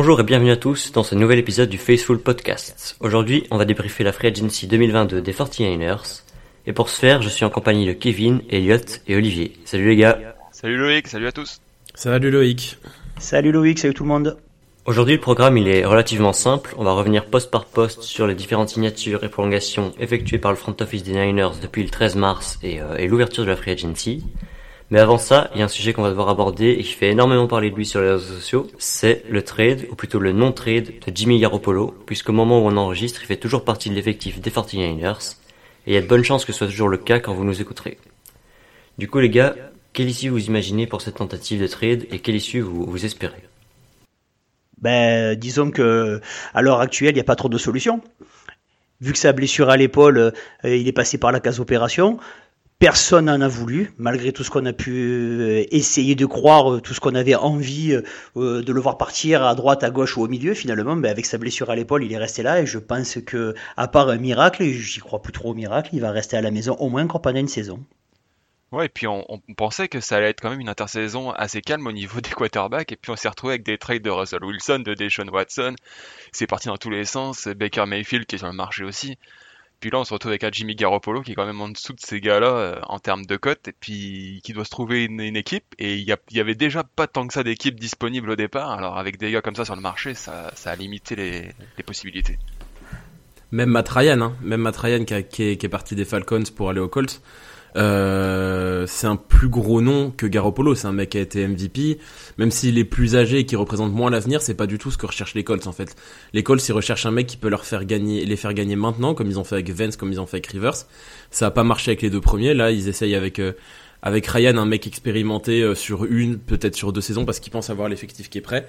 Bonjour et bienvenue à tous dans ce nouvel épisode du Faceful Podcast. Aujourd'hui, on va débriefer la Free Agency 2022 des 49ers. Et pour ce faire, je suis en compagnie de Kevin, Elliot et Olivier. Salut les gars. Salut Loïc, salut à tous. Salut Loïc. Salut Loïc, salut tout le monde. Aujourd'hui, le programme il est relativement simple. On va revenir poste par poste sur les différentes signatures et prolongations effectuées par le front office des Niners depuis le 13 mars et, euh, et l'ouverture de la Free Agency. Mais avant ça, il y a un sujet qu'on va devoir aborder et qui fait énormément parler de lui sur les réseaux sociaux, c'est le trade, ou plutôt le non-trade de Jimmy Garoppolo, puisqu'au moment où on enregistre, il fait toujours partie de l'effectif des 49ers, et il y a de bonnes chances que ce soit toujours le cas quand vous nous écouterez. Du coup les gars, quelle issue vous imaginez pour cette tentative de trade et quelle issue vous, vous espérez? Ben, disons que à l'heure actuelle, il n'y a pas trop de solutions. Vu que sa blessure à l'épaule, euh, il est passé par la case opération. Personne n'en a voulu, malgré tout ce qu'on a pu euh, essayer de croire, euh, tout ce qu'on avait envie euh, de le voir partir à droite, à gauche ou au milieu. Finalement, ben avec sa blessure à l'épaule, il est resté là et je pense que, à part un miracle, et j'y crois plus trop au miracle, il va rester à la maison au moins encore pendant une saison. Ouais, et puis on, pensait que ça allait être quand même une intersaison assez calme au niveau des quarterbacks, et puis on s'est retrouvé avec des trades de Russell Wilson, de Deshaun Watson. C'est parti dans tous les sens. Baker Mayfield qui est sur le marché aussi. Puis là, on se retrouve avec un Jimmy Garoppolo qui est quand même en dessous de ces gars-là euh, en termes de cote, et puis qui doit se trouver une, équipe. Et il y, avait déjà pas tant que ça d'équipes disponibles au départ. Alors avec des gars comme ça sur le marché, ça, a limité les, possibilités. Même Matt Ryan, hein. même Matt Ryan qui, est, qui parti des Falcons pour aller aux Colts. Euh, c'est un plus gros nom que Garoppolo. C'est un mec qui a été MVP. Même s'il est plus âgé et qui représente moins l'avenir, c'est pas du tout ce que recherchent les Colts en fait. Les Colts, ils recherchent un mec qui peut leur faire gagner, les faire gagner maintenant, comme ils ont fait avec Vance, comme ils ont fait avec Rivers. Ça a pas marché avec les deux premiers. Là, ils essayent avec euh, avec Ryan, un mec expérimenté euh, sur une, peut-être sur deux saisons, parce qu'ils pensent avoir l'effectif qui est prêt.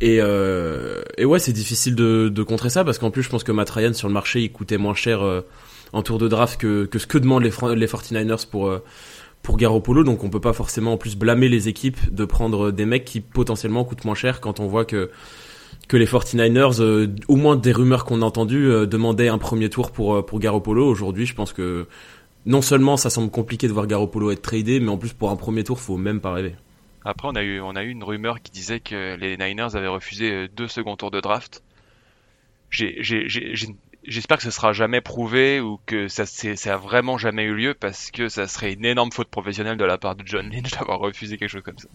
Et, euh, et ouais, c'est difficile de, de contrer ça parce qu'en plus, je pense que Matt Ryan sur le marché, il coûtait moins cher euh, en tour de draft que, que ce que demandent les, les 49ers pour, euh, pour Garoppolo. Donc on peut pas forcément en plus blâmer les équipes de prendre des mecs qui potentiellement coûtent moins cher quand on voit que, que les 49ers, euh, au moins des rumeurs qu'on a entendues, euh, demandaient un premier tour pour, euh, pour Garoppolo. Aujourd'hui, je pense que non seulement ça semble compliqué de voir Garoppolo être tradé, mais en plus pour un premier tour, faut même pas rêver. Après, on a eu, on a eu une rumeur qui disait que les Niners avaient refusé euh, deux seconds tours de draft. J'ai- J'espère que ce sera jamais prouvé ou que ça, ça a vraiment jamais eu lieu parce que ça serait une énorme faute professionnelle de la part de John Lynch d'avoir refusé quelque chose comme ça.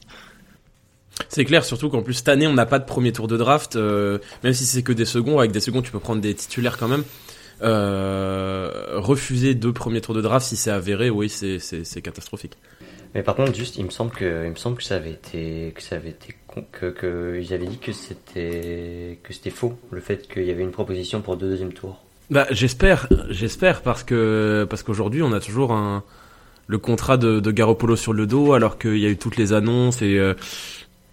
C'est clair, surtout qu'en plus cette année on n'a pas de premier tour de draft, euh, même si c'est que des seconds. Avec des seconds, tu peux prendre des titulaires quand même. Euh, refuser deux premiers tours de draft, si c'est avéré, oui, c'est catastrophique. Mais par contre, juste, il me semble que, il me semble que ça avait été, que ça avait été, que, ils avaient dit que c'était, que c'était faux, le fait qu'il y avait une proposition pour deux deuxièmes tours. Bah, j'espère, j'espère parce que parce qu'aujourd'hui on a toujours un le contrat de, de Garoppolo sur le dos, alors qu'il y a eu toutes les annonces et euh,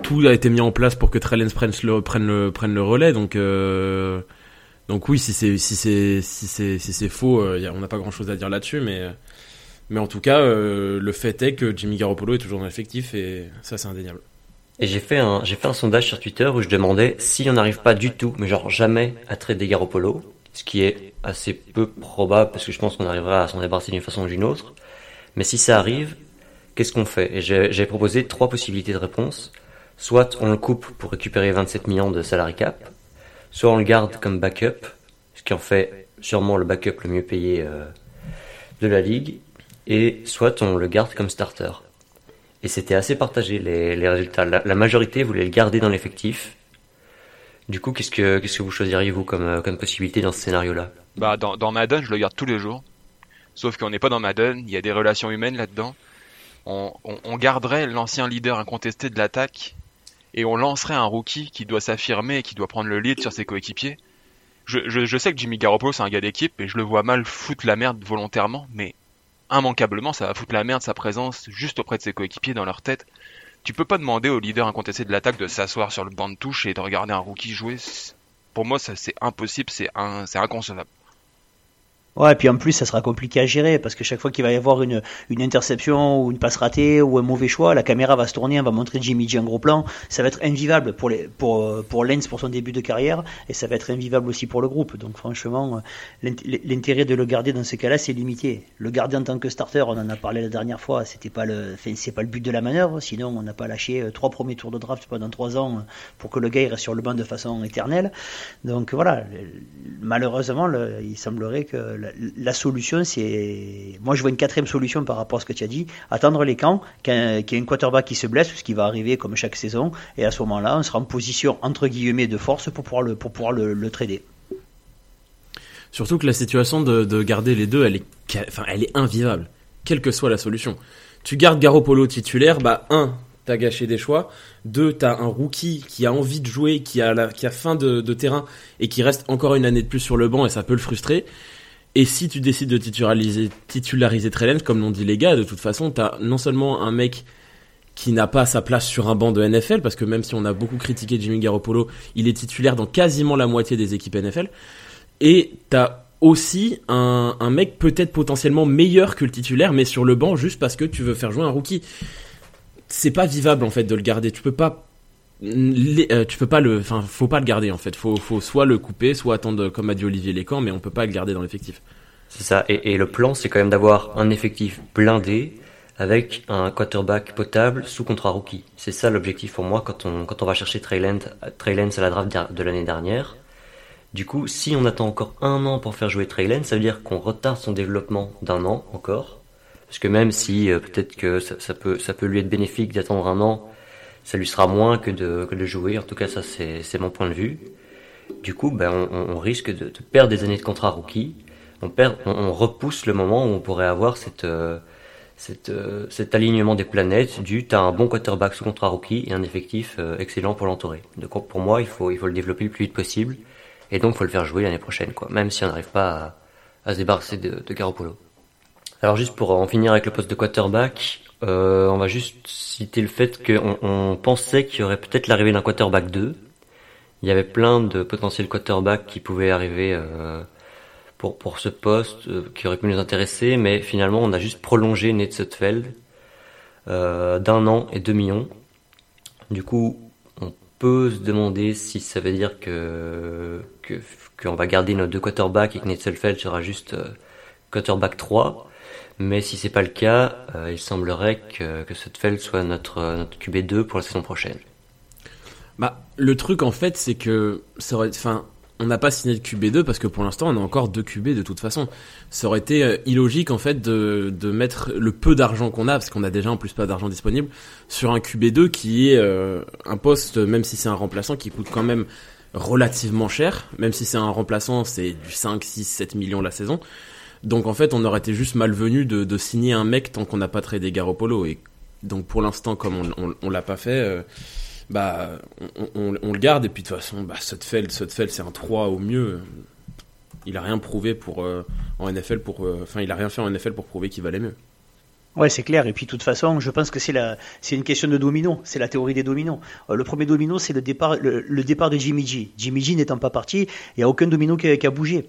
tout a été mis en place pour que Trellens prenne le prenne le prenne le relais. Donc euh, donc oui, si c'est si c'est si c'est si c'est faux, euh, on n'a pas grand chose à dire là-dessus, mais mais en tout cas, le fait est que Jimmy Garoppolo est toujours dans l'effectif et ça c'est indéniable. Et j'ai fait un, j'ai fait un sondage sur Twitter où je demandais si on n'arrive pas du tout, mais genre jamais, à trader Garoppolo, ce qui est assez peu probable parce que je pense qu'on arrivera à s'en débarrasser d'une façon ou d'une autre. Mais si ça arrive, qu'est-ce qu'on fait? Et j'ai proposé trois possibilités de réponse. Soit on le coupe pour récupérer 27 millions de salary cap, soit on le garde comme backup, ce qui en fait sûrement le backup le mieux payé euh, de la ligue, et soit on le garde comme starter. Et c'était assez partagé les, résultats. La, majorité voulait le garder dans l'effectif. Du coup, qu'est-ce que qu'est-ce que vous choisiriez vous comme, euh, comme possibilité dans ce scénario-là? Bah, dans, Madden, je le garde tous les jours. Sauf qu'on n'est pas dans Madden, il y a des relations humaines là-dedans. On, on, on garderait l'ancien leader incontesté de l'attaque et on lancerait un rookie qui doit s'affirmer et qui doit prendre le lead sur ses coéquipiers. Je, je, je sais que Jimmy Garoppolo c'est un gars d'équipe et je le vois mal foutre la merde volontairement, mais immanquablement ça va foutre la merde sa présence juste auprès de ses coéquipiers dans leur tête. Tu peux pas demander au leader incontesté de l'attaque de s'asseoir sur le banc de touche et de regarder un rookie jouer. Pour moi, c'est impossible, c'est un, c'est inconcevable. Ouais, et puis en plus, ça sera compliqué à gérer parce que chaque fois qu'il va y avoir une, une interception ou une passe ratée ou un mauvais choix, la caméra va se tourner, elle va montrer Jimmy G en gros plan. Ça va être invivable pour, les, pour, pour Lens pour son début de carrière et ça va être invivable aussi pour le groupe. Donc franchement, l'intérêt de le garder dans ce cas-là, c'est limité. Le garder en tant que starter, on en a parlé la dernière fois, c'était pas le, c'est pas le but de la manœuvre. Sinon, on n'a pas lâché euh, trois premiers tours de draft pendant trois ans pour que le gars reste sur le banc de façon éternelle. Donc voilà, malheureusement, il semblerait que solution, c'est. Moi, je vois une quatrième solution par rapport à ce que tu as dit attendre les camps, qu'il y ait un quarterback qui se blesse, ce qui va arriver comme chaque saison, et à ce moment-là, on sera en position, entre guillemets, de force pour pouvoir le, pour pouvoir le, trader. Surtout que la situation de, garder les deux, elle est, enfin, elle est invivable, quelle que soit la solution. Tu gardes Garoppolo titulaire, bah, un, t'as gâché des choix. Deux, t'as un rookie qui a envie de jouer, qui a, la, qui a faim de, de, terrain et qui reste encore une année de plus sur le banc et ça peut le frustrer. Et si tu décides de titulariser, titulariser Trellens, comme l'ont dit les gars, de toute façon, t'as non seulement un mec qui n'a pas sa place sur un banc de NFL, parce que même si on a beaucoup critiqué Jimmy Garoppolo, il est titulaire dans quasiment la moitié des équipes NFL. Et t'as aussi un, un mec peut-être potentiellement meilleur que le titulaire, mais sur le banc juste parce que tu veux faire jouer un rookie. C'est pas vivable en fait de le garder. Tu peux pas euh, tu peux pas le, enfin, faut pas le garder en fait. Faut, faut soit le couper, soit attendre, comme a dit Olivier Lécan, mais on peut pas le garder dans l'effectif. C'est ça. Et, le plan, c'est quand même d'avoir un effectif blindé avec un quarterback potable sous contrat rookie. C'est ça l'objectif pour moi quand on, quand on va chercher Trey Lance, à la draft de l'année dernière. Du coup, si on attend encore un an pour faire jouer Trey Lance, ça veut dire qu'on retarde son développement d'un an encore. Parce que même si euh, peut-être que ça, peut, ça peut lui être bénéfique d'attendre un an ça lui sera moins que de, que de jouer. En tout cas, ça, c'est mon point de vue. Du coup, ben, on, on risque de, de, perdre des années de contrat rookie. On, perd, on, repousse le moment où on pourrait avoir cette, euh, cette, euh, cet alignement des planètes dû à un bon quarterback sous contrat rookie et un effectif euh, excellent pour l'entourer. Donc pour moi, il faut, il faut le développer le plus vite possible. Et donc, il faut le faire jouer l'année prochaine, quoi. Même si on n'arrive pas à, à, se débarrasser de, de Garoppolo. Alors juste pour en finir avec le poste de quarterback, euh, on va juste citer le fait qu'on on pensait qu'il y aurait peut-être l'arrivée d'un quarterback 2. Il y avait plein de potentiels quarterbacks qui pouvaient arriver euh, pour, pour ce poste, euh, qui aurait pu nous intéresser, mais finalement on a juste prolongé Ned Sutfeld euh, d'un an et deux millions. Du coup, on peut se demander si ça veut dire que qu'on va garder nos deux quarterbacks et que Ned Sutfeld sera juste euh, quarterback 3 mais si c'est pas le cas, euh, il semblerait que, que Sutfeld soit notre, notre QB2 pour la saison prochaine. Bah, le truc en fait, c'est que ça aurait, enfin, on n'a pas signé de QB2 parce que pour l'instant on a encore deux QB de toute façon. Ça aurait été euh, illogique en fait de, de mettre le peu d'argent qu'on a, parce qu'on a déjà en plus pas d'argent disponible, sur un QB2 qui est euh, un poste, même si c'est un remplaçant, qui coûte quand même relativement cher, même si c'est un remplaçant, c'est du 5, 6, 7 millions la saison. Donc en fait, on aurait été juste malvenu de, signer un mec tant qu'on n'a pas tradé Garoppolo. Et donc pour l'instant, comme on, on, l'a pas fait, euh, bah on, le garde. Et puis de toute façon, bah, Sutfeld c'est un 3 au mieux. Il a rien prouvé pour euh, en NFL pour, euh, enfin il a rien fait en NFL pour prouver qu'il valait mieux. Ouais, c'est clair. Et puis, de toute façon, je pense que c'est la, c'est une question de domino. C'est la théorie des dominos. le premier domino, c'est le départ, le, départ de Jimmy G. Jimmy G n'étant pas parti, il n'y a aucun domino qui qui a bougé.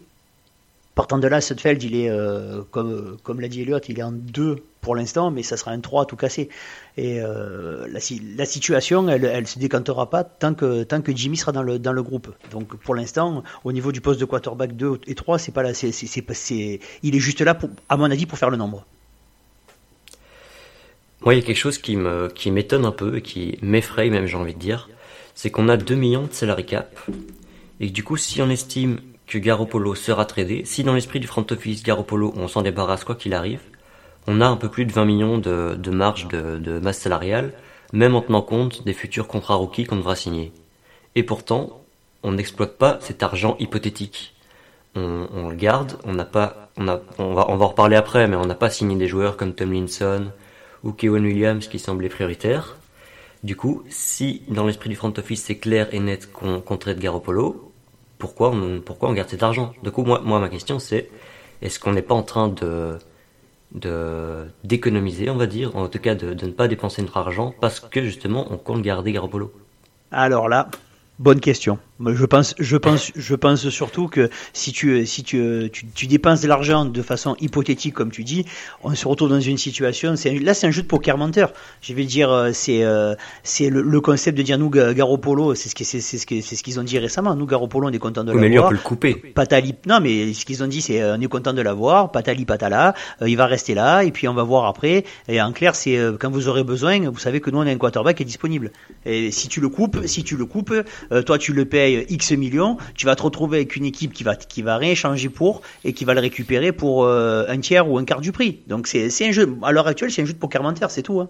Partant de là, Sutfeld, il est, euh, comme, comme l'a dit Elliot, il est en 2 pour l'instant, mais ça sera un 3 tout cassé. Et euh, la, la, situation, elle ne se décantera pas tant que, tant que Jimmy sera dans le, dans le groupe. Donc pour l'instant, au niveau du poste de quarterback 2 et 3, c'est pas là, c'est, c'est, c'est, il est juste là, pour, à mon avis, pour faire le nombre. Moi, il y a quelque chose qui, me, qui m'étonne un peu et qui m'effraie même, j'ai envie de dire. C'est qu'on a 2 millions de salary cap. Et du coup, si on estime que Garoppolo sera tradé. Si dans l'esprit du front office Garoppolo on s'en débarrasse quoi qu'il arrive, on a un peu plus de 20 millions de, de marge de, masse salariale, même en tenant compte des futurs contrats rookies qu'on devra signer. Et pourtant, on n'exploite pas cet argent hypothétique. On, le garde, on n'a pas, on, a, on, va, on va en reparler après, mais on n'a pas signé des joueurs comme Tomlinson ou Kevin Williams qui semblaient prioritaires. Du coup, si dans l'esprit du front office c'est clair et net qu'on qu traite Garoppolo, pourquoi on, pourquoi on garde cet argent? Du coup, moi, moi ma question c'est, est-ce qu'on n'est pas en train de d'économiser, on va dire, en tout cas de, de, ne pas dépenser notre argent parce que justement on compte garder Garoppolo Alors là, bonne question. Je pense, je pense, je pense surtout que si tu, si tu, tu, tu dépenses de l'argent de façon hypothétique, comme tu dis, on se retrouve dans une situation. C'est là, c'est un jeu de poker menteur. Je vais dire, euh, c'est, euh, c'est le, le, concept de dire nous Garoppolo, c'est ce qui, c'est, c'est ce que, c'est ce qu'ils ont dit récemment. Nous Garoppolo, on est content de l'avoir. Mais lui, on peut le couper. Patali, non, mais ce qu'ils ont dit, c'est on est content de l'avoir. Patali patala, il va rester là, et puis on va voir après. Et en clair, c'est quand vous aurez besoin, vous savez que nous on a un quarterback qui est disponible. Et si tu le coupes, si tu le coupes, toi tu le payes X millions, tu vas te retrouver avec une équipe qui va, qui va rien changer pour et qui va le récupérer pour euh, un tiers ou un quart du prix. Donc c'est un jeu, à l'heure actuelle, c'est un jeu de poker c'est tout. Hein.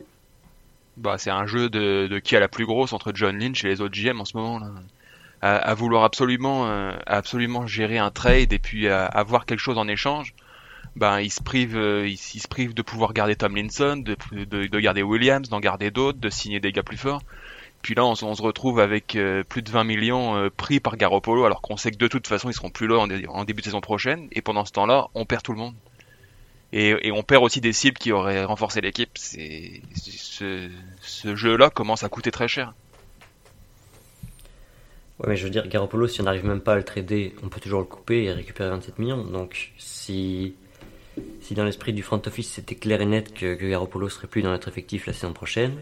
Bah, c'est un jeu de, qui a la plus grosse entre John Lynch et les autres GM en ce moment. Là. À, vouloir absolument, euh, absolument gérer un trade et puis avoir quelque chose en échange. Ben, il se prive, euh, il, se prive de pouvoir garder Tomlinson, de, de, de garder Williams, d'en garder d'autres, de signer des gars plus forts. Puis là, on, se retrouve avec euh, plus de 20 millions euh, pris par Garoppolo, alors qu'on sait que de toute façon, ils seront plus là en, début de saison prochaine. Et pendant ce temps-là, on perd tout le monde. Et, on perd aussi des cibles qui auraient renforcé l'équipe. Ce jeu-là commence à coûter très cher. Ouais, mais je veux dire, Garoppolo, si on n'arrive même pas à le trader, on peut toujours le couper et récupérer 27 millions. Donc, si, si dans l'esprit du front office c'était clair et net que, que Garoppolo serait plus dans notre effectif la saison prochaine,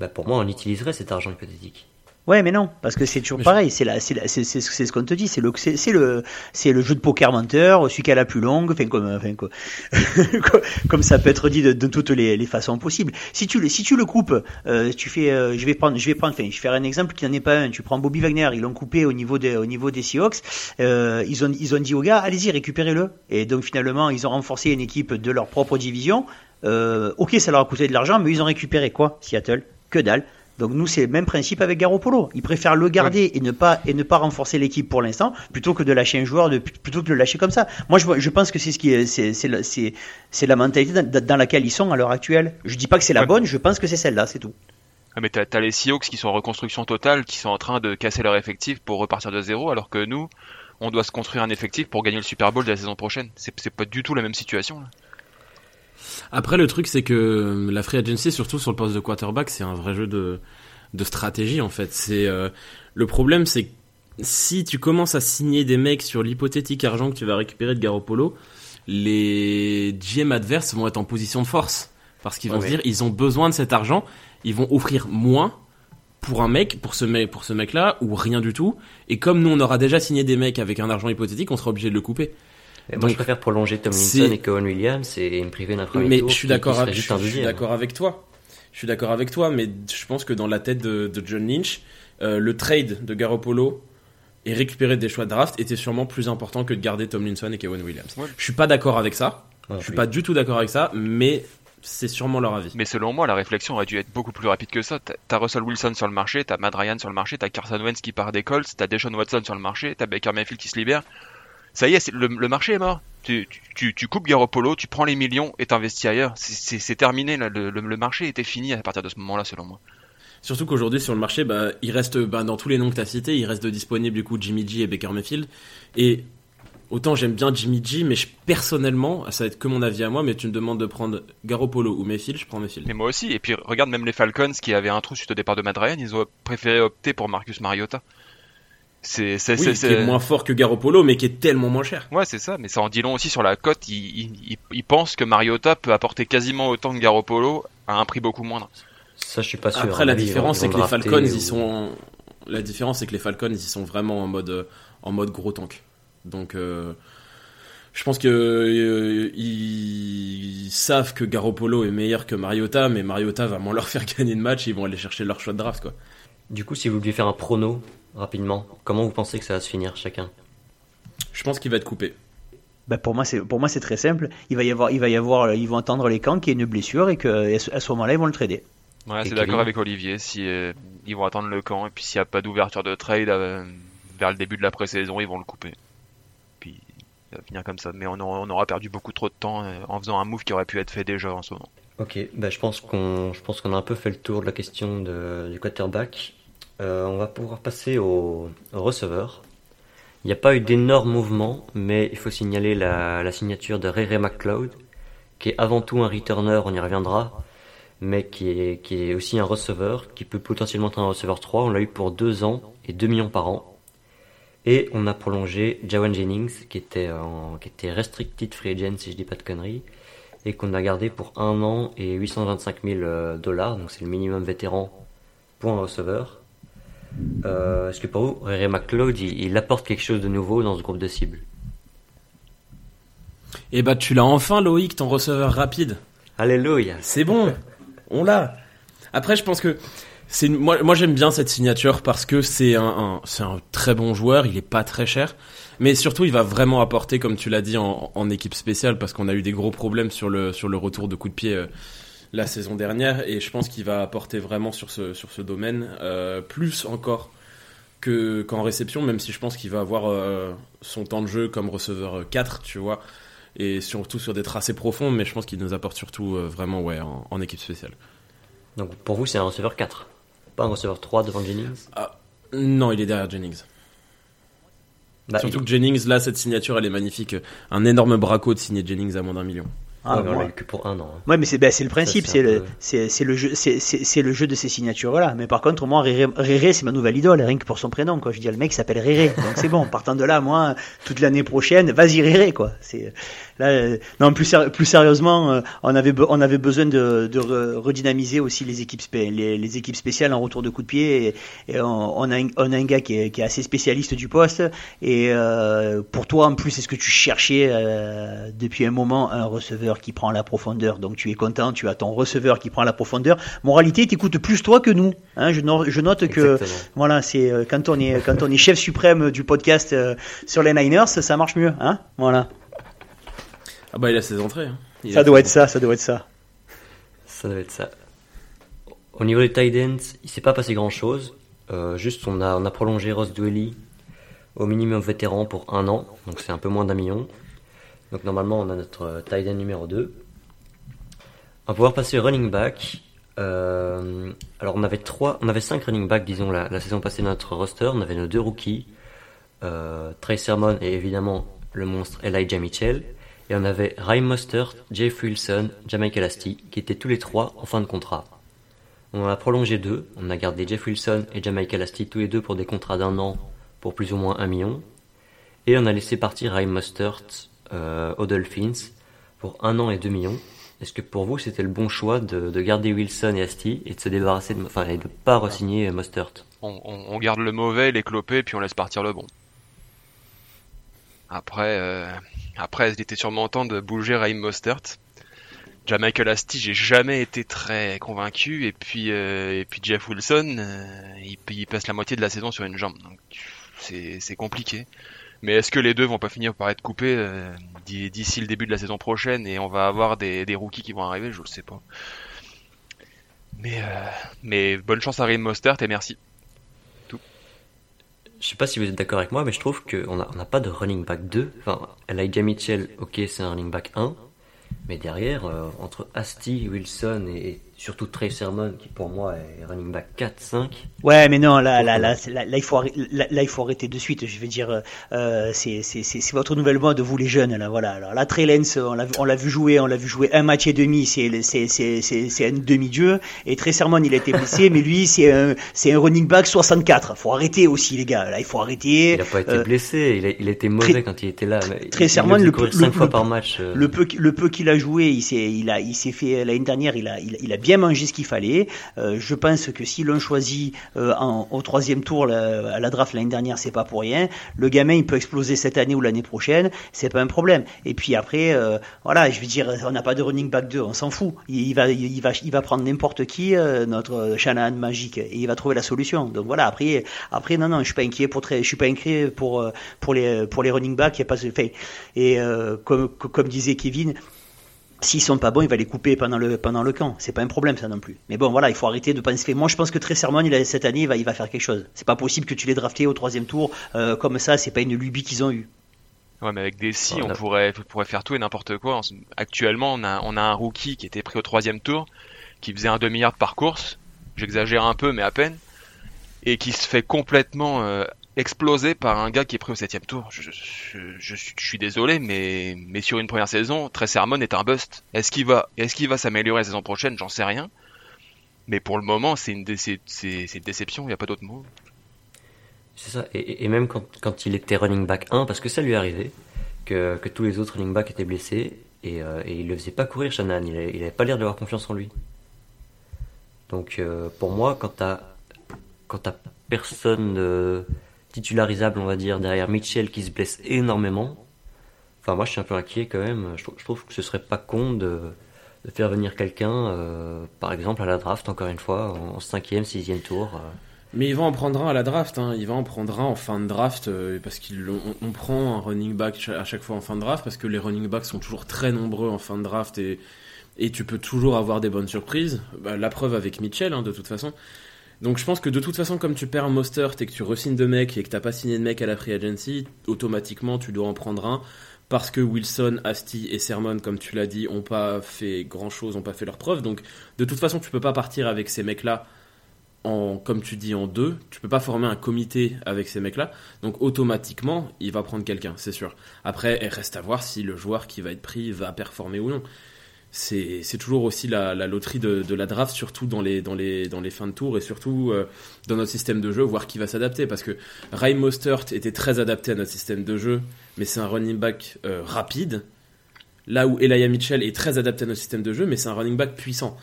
bah, pour moi, on utiliserait cet argent hypothétique. Ouais, mais non, parce que c'est toujours pareil. C'est c'est c'est ce qu'on te dit. C'est le, c'est le, c'est le jeu de poker menteur, celui qui a la plus longue, enfin comme, enfin, comme ça peut être dit de, toutes les, les, façons possibles. Si tu le, si tu le coupes, euh, tu fais, euh, je vais prendre, je vais prendre, enfin, je vais faire un exemple qui n'en est pas un. Tu prends Bobby Wagner, ils l'ont coupé au niveau des, au niveau des Seahawks. Euh, ils ont, ils ont dit aux gars, allez-y, récupérez-le. Et donc finalement, ils ont renforcé une équipe de leur propre division. Euh, ok, ça leur a coûté de l'argent, mais ils ont récupéré quoi, Seattle? Que dalle. Donc nous, c'est le même principe avec Garoppolo. Ils préfèrent le garder et ne pas et ne pas renforcer l'équipe pour l'instant, plutôt que de lâcher un joueur, de, plutôt que de le lâcher comme ça. Moi, je, je pense que c'est ce qui c'est c'est c'est la mentalité dans, laquelle ils sont à l'heure actuelle. Je dis pas que c'est la bonne, je pense que c'est celle-là, c'est tout. Ah, mais t'as as les Seahawks qui sont en reconstruction totale, qui sont en train de casser leur effectif pour repartir de zéro, alors que nous, on doit se construire un effectif pour gagner le Super Bowl de la saison prochaine. C'est pas du tout la même situation. Là. Après, le truc, c'est que la free agency, surtout sur le poste de quarterback, c'est un vrai jeu de, de stratégie, en fait. C'est euh, Le problème, c'est que si tu commences à signer des mecs sur l'hypothétique argent que tu vas récupérer de Garoppolo, les GM adverses vont être en position de force. Parce qu'ils vont se dire, ils ont besoin de cet argent, ils vont offrir moins pour un mec, pour ce mec, pour ce mec-là, ou rien du tout. Et comme nous, on aura déjà signé des mecs avec un argent hypothétique, on sera obligé de le couper moi, je préfère prolonger Tomlinson et Cohen Williams et me priver d'un premier mais je suis d'accord avec, je suis d'accord avec toi. Je suis d'accord avec toi, mais je pense que dans la tête de, John Lynch, euh, le trade de Garoppolo et récupérer des choix de draft était sûrement plus important que de garder Tomlinson et Kevin Williams. Je suis pas d'accord avec ça. je suis pas du tout d'accord avec ça, mais c'est sûrement leur avis. Mais selon moi, la réflexion aurait dû être beaucoup plus rapide que ça. T'as Russell Wilson sur le marché, t'as Matt Ryan sur le marché, t'as Carson Wentz qui part des Colts, t'as Deshaun Watson sur le marché, t'as Baker Mayfield qui se libère ça y est, le, marché est mort. Tu, tu, tu, coupes Garoppolo, tu prends les millions et t'investis ailleurs. C'est terminé, Le, marché était fini à partir de ce moment-là, selon moi. Surtout qu'aujourd'hui, sur le marché, bah, il reste, bah, dans tous les noms que tu as cités, il reste disponible du coup Jimmy G et Baker Mayfield. Et autant j'aime bien Jimmy G, mais je, personnellement, ça va être que mon avis à moi, mais tu me demandes de prendre Garoppolo ou Mayfield, je prends Mayfield. Mais moi aussi. Et puis regarde même les Falcons qui avaient un trou suite au départ de Madrid, ils ont préféré opter pour Marcus Mariota. C'est c'est oui, qui est moins fort que Garoppolo, mais qui est tellement moins cher. Ouais, c'est ça. Mais ça en dit long aussi sur la cote. Il, il, pense que Mariota peut apporter quasiment autant que Garoppolo à un prix beaucoup moindre. Ça, je suis pas sûr. Après, la différence, c'est que les Falcons, ils sont. La différence, c'est que les Falcons, ils sont vraiment en mode en mode gros tank. Donc, euh, je pense que euh, ils savent que Garoppolo est meilleur que Mariota, mais Mariota va moins leur faire gagner de match. ils vont aller chercher leur choix de draft, quoi. Du coup, si vous deviez faire un prono rapidement, comment vous pensez que ça va se finir chacun? Je pense qu'il va être coupé. Ben pour moi, c'est pour moi c'est très simple. Il va y avoir, il va y avoir, ils vont attendre les camps qu'il y ait une blessure et que à ce moment-là ils vont le trader. Ouais, c'est d'accord avec Olivier. Si euh, ils vont attendre le camp et puis s'il n'y a pas d'ouverture de trade euh, vers le début de la pré-saison, ils vont le couper. Puis ça va finir comme ça. Mais on aura, perdu beaucoup trop de temps euh, en faisant un move qui aurait pu être fait déjà en ce moment. Ok, ben je pense qu'on, je pense qu'on a un peu fait le tour de la question de, du quarterback. Euh, on va pouvoir passer au, receveur. Il n'y a pas eu d'énormes mouvements, mais il faut signaler la, signature de Ray McLeod, qui est avant tout un returner, on y reviendra, mais qui est, aussi un receveur, qui peut potentiellement être un receveur 3. On l'a eu pour 2 ans et 2 millions par an. Et on a prolongé Jawan Jennings, qui était, qui était restricted free agent, si je dis pas de conneries, et qu'on a gardé pour un an et 825 000 euh, dollars, donc c'est le minimum vétéran pour un receveur. Euh, Est-ce que pour vous, Ray McLeod, il, il apporte quelque chose de nouveau dans ce groupe de cibles Et bah tu l'as enfin Loïc, ton receveur rapide. Alléluia C'est bon, on l'a. Après, je pense que c'est moi, moi j'aime bien cette signature parce que c'est un, un- c'est un très bon joueur, il est pas très cher, mais surtout il va vraiment apporter, comme tu l'as dit, en, en équipe spéciale parce qu'on a eu des gros problèmes sur le sur le retour de coup de pied euh, la saison dernière et je pense qu'il va apporter vraiment sur ce sur ce domaine euh, plus encore que qu'en réception, même si je pense qu'il va avoir euh, son temps de jeu comme receveur 4, tu vois. Et surtout sur des tracés profonds, mais je pense qu'il nous apporte surtout euh, vraiment ouais, en, en équipe spéciale. Donc pour vous, c'est un receveur 4, pas un receveur 3 devant Jennings? Non, il est derrière Jennings. bah, Surtout il- que Jennings, là, cette signature, elle est magnifique. Un énorme braco de signer Jennings à moins d'un million. Ah, ouais, mais on moi- l'a eu que pour un an. hein. Ouais, mais c'est ben, le principe, c'est le peu- jeu c'est c'est c'est le jeu de ces signatures là. Mais par contre, moi Réré, Réré, c'est ma nouvelle idole, rien que pour son prénom quoi. Je dis le mec s'appelle Réré, donc c'est bon. Partant de là, moi toute l'année prochaine, vas-y Réré quoi. Là euh, non plus séri- plus sérieusement, euh, on avait be- on avait besoin de de re- redynamiser aussi les équipes spé- les, les équipes spéciales en retour de coup de pied et, et on, on a un, on a un gars qui est, qui est assez spécialiste du poste et euh, pour toi en plus c'est ce que tu cherchais euh, depuis un moment un receveur qui prend la profondeur donc tu es content tu as ton receveur qui prend la profondeur moralité t'écoutes plus toi que nous hein, je, no- je note que Exactement. voilà c'est euh, quand on est quand on est chef suprême du podcast euh, sur les Niners ça marche mieux hein voilà Ah bah, il a ses entrées. hein. Il ça a doit ses être ça ça doit être ça Ça doit être ça. Au niveau des tight ends, il s'est pas passé grand chose. juste, on a, on a prolongé Ross Dwelly au minimum vétéran pour un an, donc c'est un peu moins d'un million. Donc normalement, on a notre euh, tight numéro 2. On va pouvoir passer running back. Euh, alors on avait trois, on avait cinq running backs, disons la, saison passée dans notre roster. On avait nos deux rookies, euh, Trey Sermon et évidemment le monstre Elijah Mitchell. Et on avait Ryan Mostert, Jeff Wilson, Jamaica Elasty, qui étaient tous les trois en fin de contrat. On en a prolongé deux. On a gardé Jeff Wilson et Jamaica Elasty tous les deux pour des contrats d'un an pour plus ou moins un million. Et on a laissé partir Ryan Mostert aux Dolphins pour un an et deux millions. Est-ce que pour vous c'était le bon choix de, de garder Wilson et Asti et de se débarrasser de, enfin, et de pas re-signer Mostert On, garde le mauvais, les clopés, puis on laisse partir le bon. Après, euh, après, il était sûrement temps de bouger Raheem Mostert. Jamaica Lasty, j'ai jamais été très convaincu. Et puis, euh, et puis Jeff Wilson, euh, il, il passe la moitié de la saison sur une jambe. Donc, c'est compliqué. Mais est-ce que les deux vont pas finir par être coupés euh, d'i- d'ici le début de la saison prochaine et on va avoir des, rookies qui vont arriver? Je le sais pas. Mais, euh, bonne chance à Raheem Mostert et merci. Je sais pas si vous êtes d'accord avec moi, mais je trouve qu'on n'a pas de running back 2. Enfin, Elijah Mitchell, ok, c'est un running back 1. Mais derrière, euh, entre Asti, Wilson et surtout Trey Sermon, qui pour moi est running back 4, 5. Ouais, mais non, là, là, là, c'est- là, là, il faut arrêter, là, il faut arrêter de suite. Je veux dire, euh, c'est, c'est, votre nouvelle mode, vous les jeunes, là, voilà. Alors là, Trey Lance, on l'a, vu- on l'a vu jouer, on l'a vu jouer un match et demi, c'est, c'est, c'est, c'est, c'est un demi-dieu. Et Trey Sermon, il a été blessé, mais lui, c'est un, c'est un running back 64. Faut arrêter aussi, les gars. Là, il faut arrêter. Il a pas été Euh, blessé, il a, il été mauvais Très- quand il était là. Trey Sermon, le peu- 5 le- fois le- par match. euh, Le peu, le peu qu'il a joué, il s'est, il a, il s'est fait l'année dernière, il a, il, il a bien mangé ce qu'il fallait. Euh, je pense que si l'on choisit euh, au troisième tour la- à la draft l'année dernière, c'est pas pour rien. Le gamin, il peut exploser cette année ou l'année prochaine, c'est pas un problème. Et puis après, euh, voilà, je veux dire, on n'a pas de running back 2, on s'en fout. Il, va, il, va, il va prendre n'importe qui, notre Shanahan magique, et il va trouver la solution. Donc voilà, après, après, non, non, je suis pas inquiet pour, je suis pas inquiet pour, pour les, pour les running backs. Y a pas, et comme, comme disait Kevin. S'ils sont pas bons, il va les couper pendant le pendant le camp. C'est pas un problème ça non plus. Mais bon, voilà, il faut arrêter de penser. Moi, je pense que très Sermon, il a, cette année, il va, il va faire quelque chose. C'est pas possible que tu l'aies drafté au troisième tour euh, comme ça. C'est pas une lubie qu'ils ont eu. Ouais, mais avec des si, Voilà. on pourrait, on pourrait faire tout et n'importe quoi. Actuellement, on a, on a un rookie qui était pris au troisième tour, qui faisait un demi-yard par course. J'exagère un peu, mais à peine. Et qui se fait complètement euh, exploser par un gars qui est pris au septième tour. Je, suis- désolé, mais, sur une première saison, Trey Sermon est un bust. Est-ce qu'il va, est-ce qu'il va s'améliorer la saison prochaine? J'en sais rien. Mais pour le moment, c'est une, déception, il n'y a pas d'autre mot. C'est ça. Et, même quand, il était running back 1, parce que ça lui arrivait, que, que tous les autres running backs étaient blessés, et, euh, il le faisait pas courir, Shannon. Il avait, il avait pas l'air d'avoir confiance en lui. Donc euh, pour moi, quand quand t'as personne euh, titularisable, on va dire, derrière Mitchell qui se blesse énormément, enfin moi je suis un peu inquiet quand même. Je, trouve que ce serait pas con de, faire venir quelqu'un, euh, par exemple à la draft, encore une fois, en cinquième, sixième tour. euh. Mais il va en prendre un à la draft, hein. il va en prendre un en fin de draft euh, parce qu'on on prend un running back à chaque fois en fin de draft parce que les running backs sont toujours très nombreux en fin de draft et, et tu peux toujours avoir des bonnes surprises. Bah, la preuve avec Mitchell, hein, de toute façon. Donc je pense que de toute façon, comme tu perds un Mostert et que tu re-signes de mec et que t'as pas signé de mec à la free agency, automatiquement tu dois en prendre un parce que Wilson, Asti et Sermon, comme tu l'as dit, ont pas fait grand chose, ont pas fait leur preuve. Donc de toute façon, tu peux pas partir avec ces mecs-là en, comme tu dis, en deux. Tu peux pas former un comité avec ces mecs-là. Donc automatiquement, il va prendre quelqu'un, c'est sûr. Après, il reste à voir si le joueur qui va être pris va performer ou non. C'est toujours aussi la, la loterie de, la draft, surtout dans les, dans, les, dans les fins de tour et surtout euh, dans notre système de jeu, voir qui va s'adapter. Parce que Ray Mostert était très adapté à notre système de jeu, mais c'est un running back euh, rapide. Là où Elijah Mitchell est très adapté à notre système de jeu, mais c'est un running back puissant.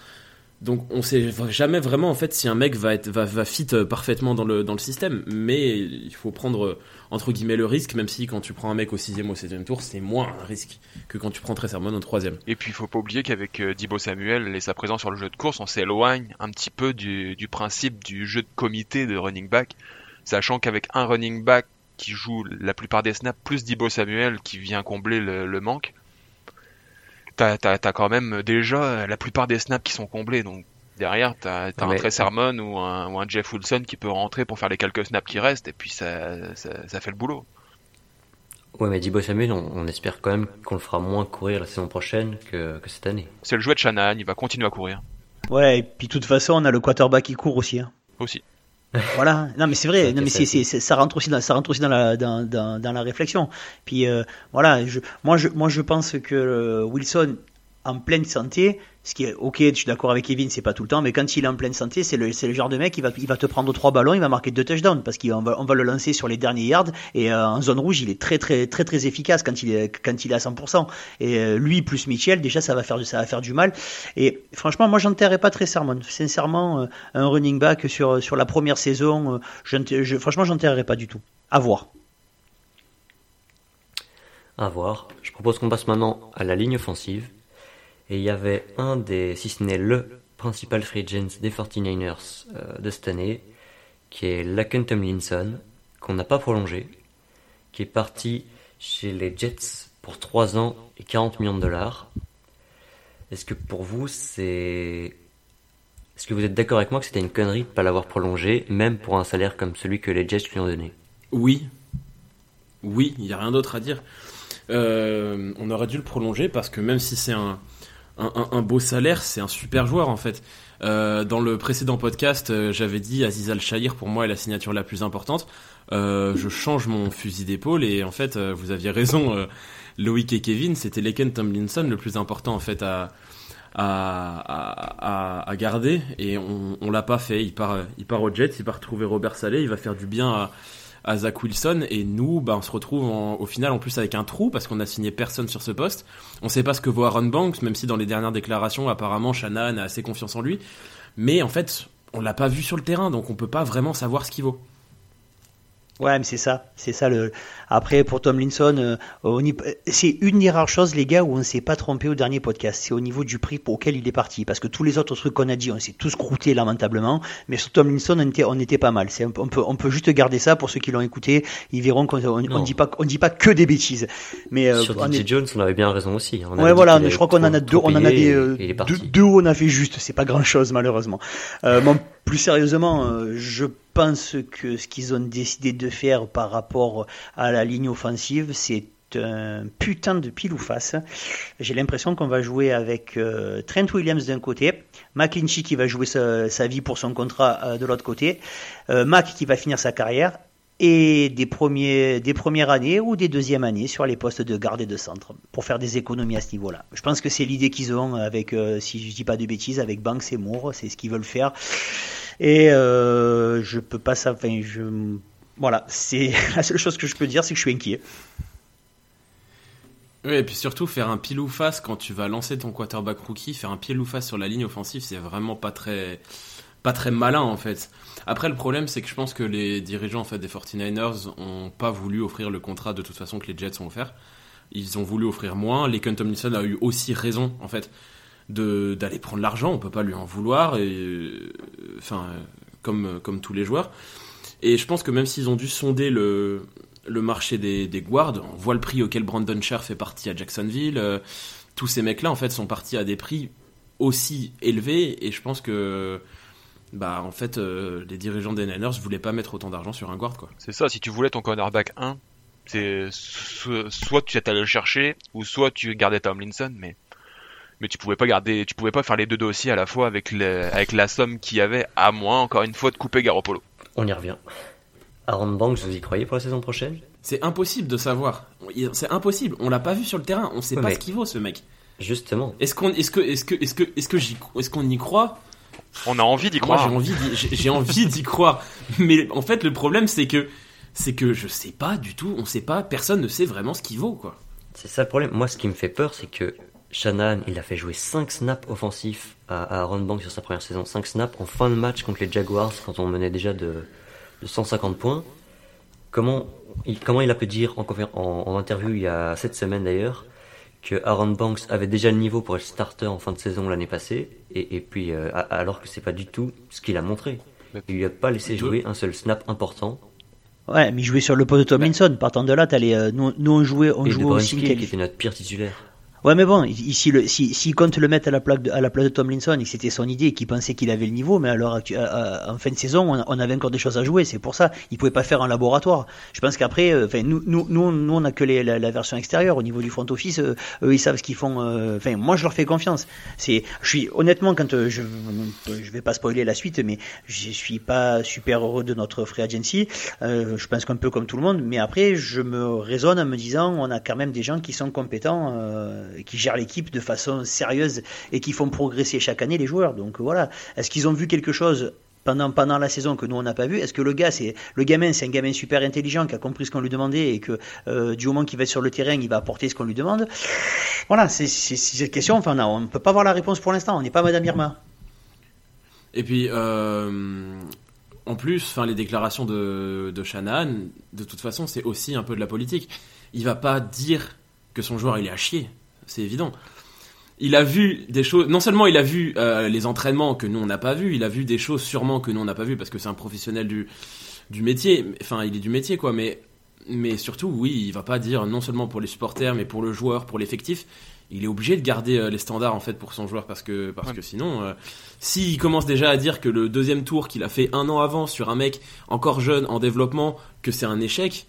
Donc on sait jamais vraiment en fait si un mec va être va, fit euh, parfaitement dans le dans système, mais il faut prendre euh, entre guillemets le risque, même si quand tu prends un mec au sixième ou au septième tour, c'est moins un risque que quand tu prends très Sermon au troisième. Et puis il faut pas oublier qu'avec euh, Dibo Samuel et sa présence sur le jeu de course, on s'éloigne un petit peu du, principe du jeu de comité de running back, sachant qu'avec un running back qui joue la plupart des snaps plus Dibo Samuel qui vient combler le, le manque, t'as quand même déjà la plupart des snaps qui sont comblés donc. Derrière, t'as un Trey Sermon ou un, ou un Jeff Wilson qui peut rentrer pour faire les quelques snaps qui restent, et puis ça, ça, ça fait le boulot. Ouais, mais Dibo Samuel, on, on espère quand même qu'on le fera moins courir la saison prochaine que, que cette année. C'est le jouet de Shanahan, il va continuer à courir. Ouais, et puis de toute façon, on a le quarterback qui court aussi. hein. Aussi. Voilà. Non, mais c'est vrai. Non, mais ça c'est, a été. c'est- c'est- ça rentre aussi dans, ça rentre aussi dans la, dans, dans, dans la réflexion. Puis euh, voilà, je, moi, je, moi, je pense que euh, Wilson, en pleine santé, ce qui est ok, je suis d'accord avec Kevin, c'est pas tout le temps, mais quand il est en pleine santé, c'est le, le genre de mec, il va, il va te prendre trois ballons, il va marquer deux touchdowns parce qu'on va, on va le lancer sur les derniers yards et euh, en zone rouge, il est très, très, très, très efficace quand il est, quand il est à 100%. Et euh, lui plus Mitchell, déjà, ça va faire, ça va faire du mal. Et franchement, moi, j'enterrais pas très Sermon. Sincèrement, euh, un running back sur, sur la première saison, je, franchement, j'enterrerais pas du tout. À voir. À voir. Je propose qu'on passe maintenant à la ligne offensive. Et il y avait un des, si ce n'est le principal free agent des 49ers euh, de cette année, qui est Laken Tomlinson, qu'on n'a pas prolongé, qui est parti chez les Jets pour 3 ans et 40 millions de dollars. Est-ce que pour vous, c'est... Est-ce que vous êtes d'accord avec moi que c'était une connerie de pas l'avoir prolongé, même pour un salaire comme celui que les Jets lui ont donné? Oui. Oui, il n'y a rien d'autre à dire. Euh, on aurait dû le prolonger parce que même si c'est un, un, un- un beau salaire, c'est un super joueur en fait. Euh, dans le précédent podcast, euh, j'avais dit Aziz Al-Shahir pour moi est la signature la plus importante. Euh, je change mon fusil d'épaule et en fait, euh, vous aviez raison, euh, Loïc et Kevin, c'était Leken Tomlinson le plus important en fait à, à, à, à- garder et on, on l'a pas fait. Il part, il part au Jets, il part trouver Robert Saleh, il va faire du bien à, à Wilson et nous, bah, on se retrouve au final en plus avec un trou parce qu'on a signé personne sur ce poste. On sait pas ce que vaut Aaron Banks, même si dans les dernières déclarations, apparemment, Shannon a assez confiance en lui. Mais en fait, on l'a pas vu sur le terrain, donc on peut pas vraiment savoir ce qu'il vaut. Ouais, mais c'est ça, c'est ça le. Après, pour Tomlinson, euh, au niveau- c'est une des rares choses, les gars, où on s'est pas trompé au dernier podcast. C'est au niveau du prix pour auquel il est parti, parce que tous les autres trucs qu'on a dit, on s'est tous croûtés lamentablement. Mais sur Tomlinson, on était, on était pas mal. C'est, on peut, on peut juste garder ça pour ceux qui l'ont écouté. Ils verront qu'on on, dit pas, on dit pas que des bêtises. Mais euh, Sur on DJ est- Jones, on avait bien raison aussi. On Ouais, voilà, mais je crois qu'on en a deux, on en avait et- euh, deux, où on a fait juste, c'est pas grand chose malheureusement. Euh, bon, plus sérieusement, euh, je pense que ce qu'ils ont décidé de faire par rapport à la ligne offensive, c'est un putain de pile ou face. J'ai l'impression qu'on va jouer avec euh, Trent Williams d'un côté, McClinchy qui va jouer sa, sa vie pour son contrat euh, de l'autre côté, euh, Mac qui va finir sa carrière, et des, premiers, des premières années ou des deuxièmes années sur les postes de garde et de centre pour faire des économies à ce niveau-là. Je pense que c'est l'idée qu'ils ont avec, euh, si je dis pas de bêtises, avec Banks et Moore, c'est ce qu'ils veulent faire. Et euh, je peux pas ça, enfin, je Voilà, c'est la seule chose que je peux dire, c'est que je suis inquiet. Oui, et puis surtout faire un pile ou face quand tu vas lancer ton quarterback rookie, faire un pile ou face sur la ligne offensive, c'est vraiment pas très pas très malin en fait. Après le problème c'est que je pense que les dirigeants en fait des 49ers ont pas voulu offrir le contrat de toute façon que les Jets ont offert. Ils ont voulu offrir moins, les Tomlinson a eu aussi raison en fait d'aller prendre l'argent, on peut pas lui en vouloir et euh, enfin comme comme tous les joueurs. Et je pense que même s'ils ont dû sonder le le marché des, des guards, on voit le prix auquel Brandon Scherf fait partie à Jacksonville. euh, tous ces mecs-là, en fait, sont partis à des prix aussi élevés. Et je pense que, bah, en fait, euh, les dirigeants des Niners voulaient pas mettre autant d'argent sur un guard, quoi. C'est ça, si tu voulais ton cornerback 1, c'est so- soit tu étais allé le chercher, ou soit tu gardais Tomlinson, mais mais tu pouvais pas garder, tu pouvais pas faire les deux dossiers à la fois avec le, avec la somme qu'il y avait, à moins encore une fois de couper Garoppolo. On y revient. Aaron Banks, vous y croyez pour la saison prochaine? C'est impossible de savoir. C'est impossible. On l'a pas vu sur le terrain. On sait Ouais, pas mais- ce qu'il vaut, ce mec. Justement. Est-ce qu'on, est-ce que, est-ce que, est-ce que, est-ce que j'y, est-ce qu'on y croit? On a envie d'y j'ai croire. envie, j'ai envie d'y croire. Mais en fait, le problème, c'est que, c'est que je sais pas du tout. On sait pas. Personne ne sait vraiment ce qu'il vaut, quoi. C'est ça le problème. Moi, ce qui me fait peur, c'est que Shannon, il a fait jouer 5 snaps offensifs à, Aaron Banks sur sa première saison. 5 snaps en fin de match contre les Jaguars quand on menait déjà de, de 150 points. Comment il, comment il a pu dire en, en interview il y a 7 semaines d'ailleurs que Aaron Banks avait déjà le niveau pour être starter en fin de saison l'année passée et, et puis euh, alors que c'est pas du tout ce qu'il a montré. Il lui a pas laissé jouer un seul snap important. Ouais, mais jouer sur le poste de Tomlinson. Partant de là, t'as les, euh, nous, nous, on jouait, on et de jouait aussi qui était notre pire titulaire. Ouais, mais bon, le, si, s'il compte le mettre à la, plaque de, à la place de Tomlinson et c'était son idée et qu'il pensait qu'il avait le niveau, mais alors en fin de saison, on, on avait encore des choses à jouer. C'est pour ça, il pouvait pas faire un laboratoire. Je pense qu'après, euh, nous, nous, nous, on a que la, la version extérieure au niveau du front office. euh, eux, ils savent ce qu'ils font. euh, Enfin, moi, je leur fais confiance. C'est, je suis honnêtement quand euh, je, je vais pas spoiler la suite, mais je suis pas super heureux de notre free agency. Euh, je pense qu'un peu comme tout le monde, mais après, je me raisonne en me disant, on a quand même des gens qui sont compétents, euh, qui gèrent l'équipe de façon sérieuse et qui font progresser chaque année les joueurs. Donc voilà. Est-ce qu'ils ont vu quelque chose pendant, pendant la saison que nous on n'a pas vu? Est-ce que le gars, c'est le gamin, c'est un gamin super intelligent qui a compris ce qu'on lui demandait et que euh, du moment qu'il va être sur le terrain, il va apporter ce qu'on lui demande? Voilà, c'est cette question. Enfin, on ne peut pas avoir la réponse pour l'instant. On n'est pas Madame Irma. Et puis, euh, en plus, enfin, les déclarations de, de Shanahan, de toute façon, c'est aussi un peu de la politique. Il va pas dire que son joueur il est à chier, c'est évident. Il a vu des choses. Non seulement il a vu euh, les entraînements que nous on n'a pas vu, il a vu des choses sûrement que nous on n'a pas vu parce que c'est un professionnel du du métier. Enfin, il est du métier quoi. Mais mais surtout, oui, il va pas dire non seulement pour les supporters, mais pour le joueur, pour l'effectif. Il est obligé de garder euh, les standards en fait pour son joueur parce que parce Ouais. que sinon, euh, s'il commence déjà à dire que le deuxième tour qu'il a fait un an avant sur un mec encore jeune en développement que c'est un échec,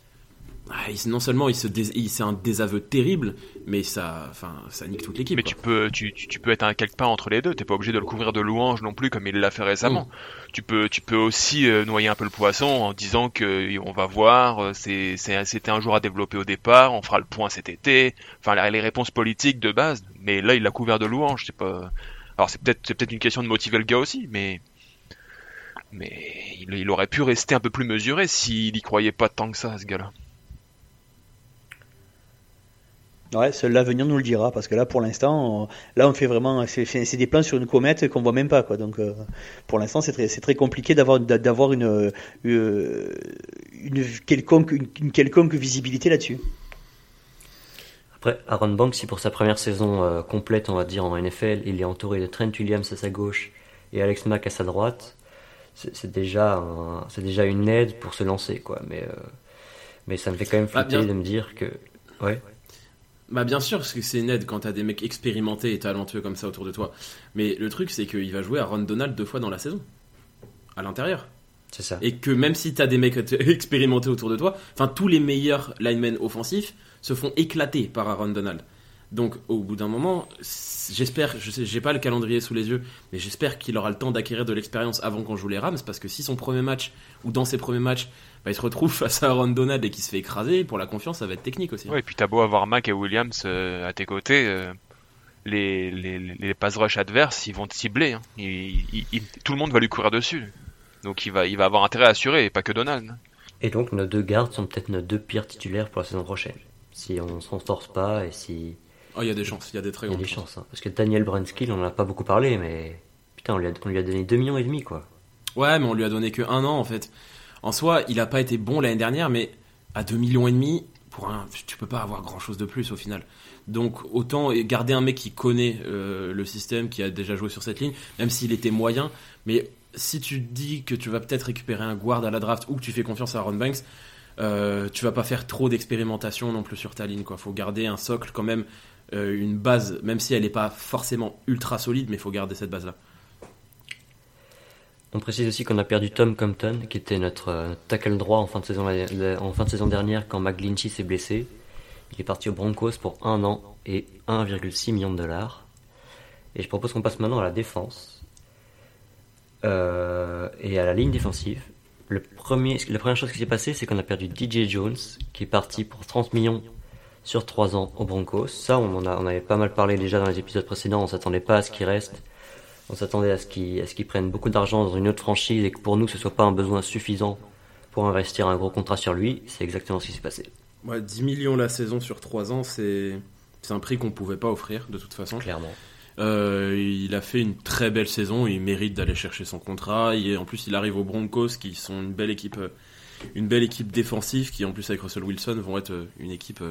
ah, il- non seulement il se il- c'est un désaveu terrible, mais ça enfin ça nique toute l'équipe. Mais quoi. tu peux, tu, tu, peux être un quelque part entre les deux. T'es pas obligé de le couvrir de louanges non plus comme il l'a fait récemment. Mm. Tu peux, tu peux aussi euh, noyer un peu le poisson en disant que euh, on va voir, euh, c'est, c'est, c'était un jour à développer au départ, on fera le point cet été. Enfin, les, les réponses politiques de base. Mais là, il l'a couvert de louanges. C'est pas. Alors c'est peut-être, c'est peut-être une question de motiver le gars aussi, mais. Mais il, il aurait pu rester un peu plus mesuré s'il y croyait pas tant que ça, ce gars-là. Ouais, seul l'avenir nous le dira, parce que là, pour l'instant, là, on fait vraiment, c'est des plans sur une comète qu'on voit même pas, quoi. Donc, euh, pour l'instant, c'est très, c'est très compliqué d'avoir, d'a- d'avoir une, euh, une quelconque, une, une quelconque visibilité là-dessus. Après, Aaron Banks, si pour sa première saison euh, complète, on va dire, en NFL, il est entouré de Trent Williams à sa gauche et Alex Mack à sa droite, c'est déjà, un- c'est déjà une aide pour se lancer, quoi. Mais, euh, mais ça me fait quand même Ah, flipper de me dire que. Ouais. Bah bien sûr, parce que c'est une aide quand t'as des mecs expérimentés et talentueux comme ça autour de toi. Mais le truc, c'est qu'il va jouer à Ron Donald deux fois dans la saison, à l'intérieur. C'est ça. Et que même si t'as des mecs expérimentés autour de toi, enfin tous les meilleurs linemen offensifs se font éclater par Aaron Donald. Donc au bout d'un moment, j'espère, je sais, j'ai pas le calendrier sous les yeux, mais j'espère qu'il aura le temps d'acquérir de l'expérience avant qu'on joue les Rams, parce que si son premier match ou dans ses premiers matchs, bah, il se retrouve face à Aaron Donald et qu'il se fait écraser, pour la confiance, ça va être technique aussi. Ouais, et puis t'as beau avoir Mac et Williams euh, à tes côtés, euh, les, les, les pass rush adverses, ils vont te cibler. hein. Tout le monde va lui courir dessus. Donc il va, il va avoir intérêt à assurer, et pas que Donald. hein. Et donc nos deux gardes sont peut-être nos deux pires titulaires pour la saison prochaine. Si on s'en force pas et si... Oh, il y a des chances, il y a des très Il y a grandes des chances. chances. hein. Parce que Daniel Brunskill, on en a pas beaucoup parlé, mais... Putain, on lui a, on lui a donné 2 millions et demi, quoi. Ouais, mais on lui a donné que un an en fait. En soi, il a pas été bon l'année dernière, mais à 2 millions et demi, pour un, tu peux pas avoir grand chose de plus au final. Donc autant garder un mec qui connaît euh, le système, qui a déjà joué sur cette ligne, même s'il était moyen. Mais si tu dis que tu vas peut-être récupérer un guard à la draft ou que tu fais confiance à Aaron Banks, euh, tu vas pas faire trop d'expérimentation non plus sur ta ligne. Quoi, faut garder un socle quand même, euh, une base, même si elle n'est pas forcément ultra solide, mais faut garder cette base là. On précise aussi qu'on a perdu Tom Compton, qui était notre euh, tackle droit en fin de saison, dernière quand McGlinchey s'est blessé. Il est parti aux Broncos pour un an et 1,6 million de dollars. Et je propose qu'on passe maintenant à la défense Euh, et à la ligne défensive. Le premier, la première chose qui s'est passée, c'est qu'on a perdu DJ Jones, qui est parti pour 30 millions sur 3 ans aux Broncos. Ça, on en a, avait pas mal parlé déjà dans les épisodes précédents. On s'attendait pas à ce qu'il reste. On s'attendait à ce qu'ils prennent beaucoup d'argent dans une autre franchise et que pour nous ce soit pas un besoin suffisant pour investir un gros contrat sur lui. C'est exactement ce qui s'est passé. Ouais, 10 millions la saison sur 3 ans, c'est un prix qu'on pouvait pas offrir de toute façon. Clairement. Euh, il a fait une très belle saison, il mérite d'aller chercher son contrat. Il en plus, il arrive aux Broncos, qui sont une belle équipe, euh, une belle équipe défensive, qui en plus avec Russell Wilson vont être euh, une équipe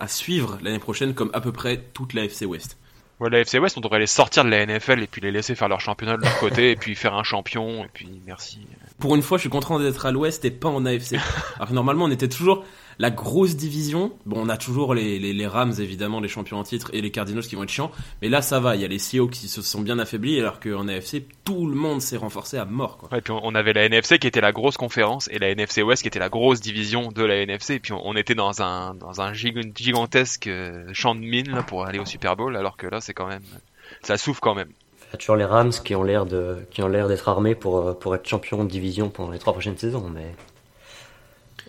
à suivre l'année prochaine, comme à peu près toute la FC West. Ouais, la FC West, on devrait les sortir de la NFL et puis les laisser faire leur championnat de leur côté et puis faire un champion et puis merci. Pour une fois, je suis content d'être à l'Ouest et pas en AFC. Alors normalement, on était toujours la grosse division. Bon, on a toujours les, les, les Rams, évidemment, les champions en titre, et les Cardinals qui vont être chiants. Mais là, ça va. Il y a les Seahawks qui se sont bien affaiblis, alors qu'en AFC, tout le monde s'est renforcé à mort. Quoi. Ouais, et puis on avait la NFC qui était la grosse conférence et la NFC West qui était la grosse division de la NFC et puis on, on était dans un dans un gig- gigantesque euh, champ de mine là, pour aller au Super Bowl alors que là c'est quand même ça souffle quand même. Il y a toujours les Rams qui ont l'air de qui ont l'air d'être armés pour euh, pour être champions de division pendant les trois prochaines saisons, mais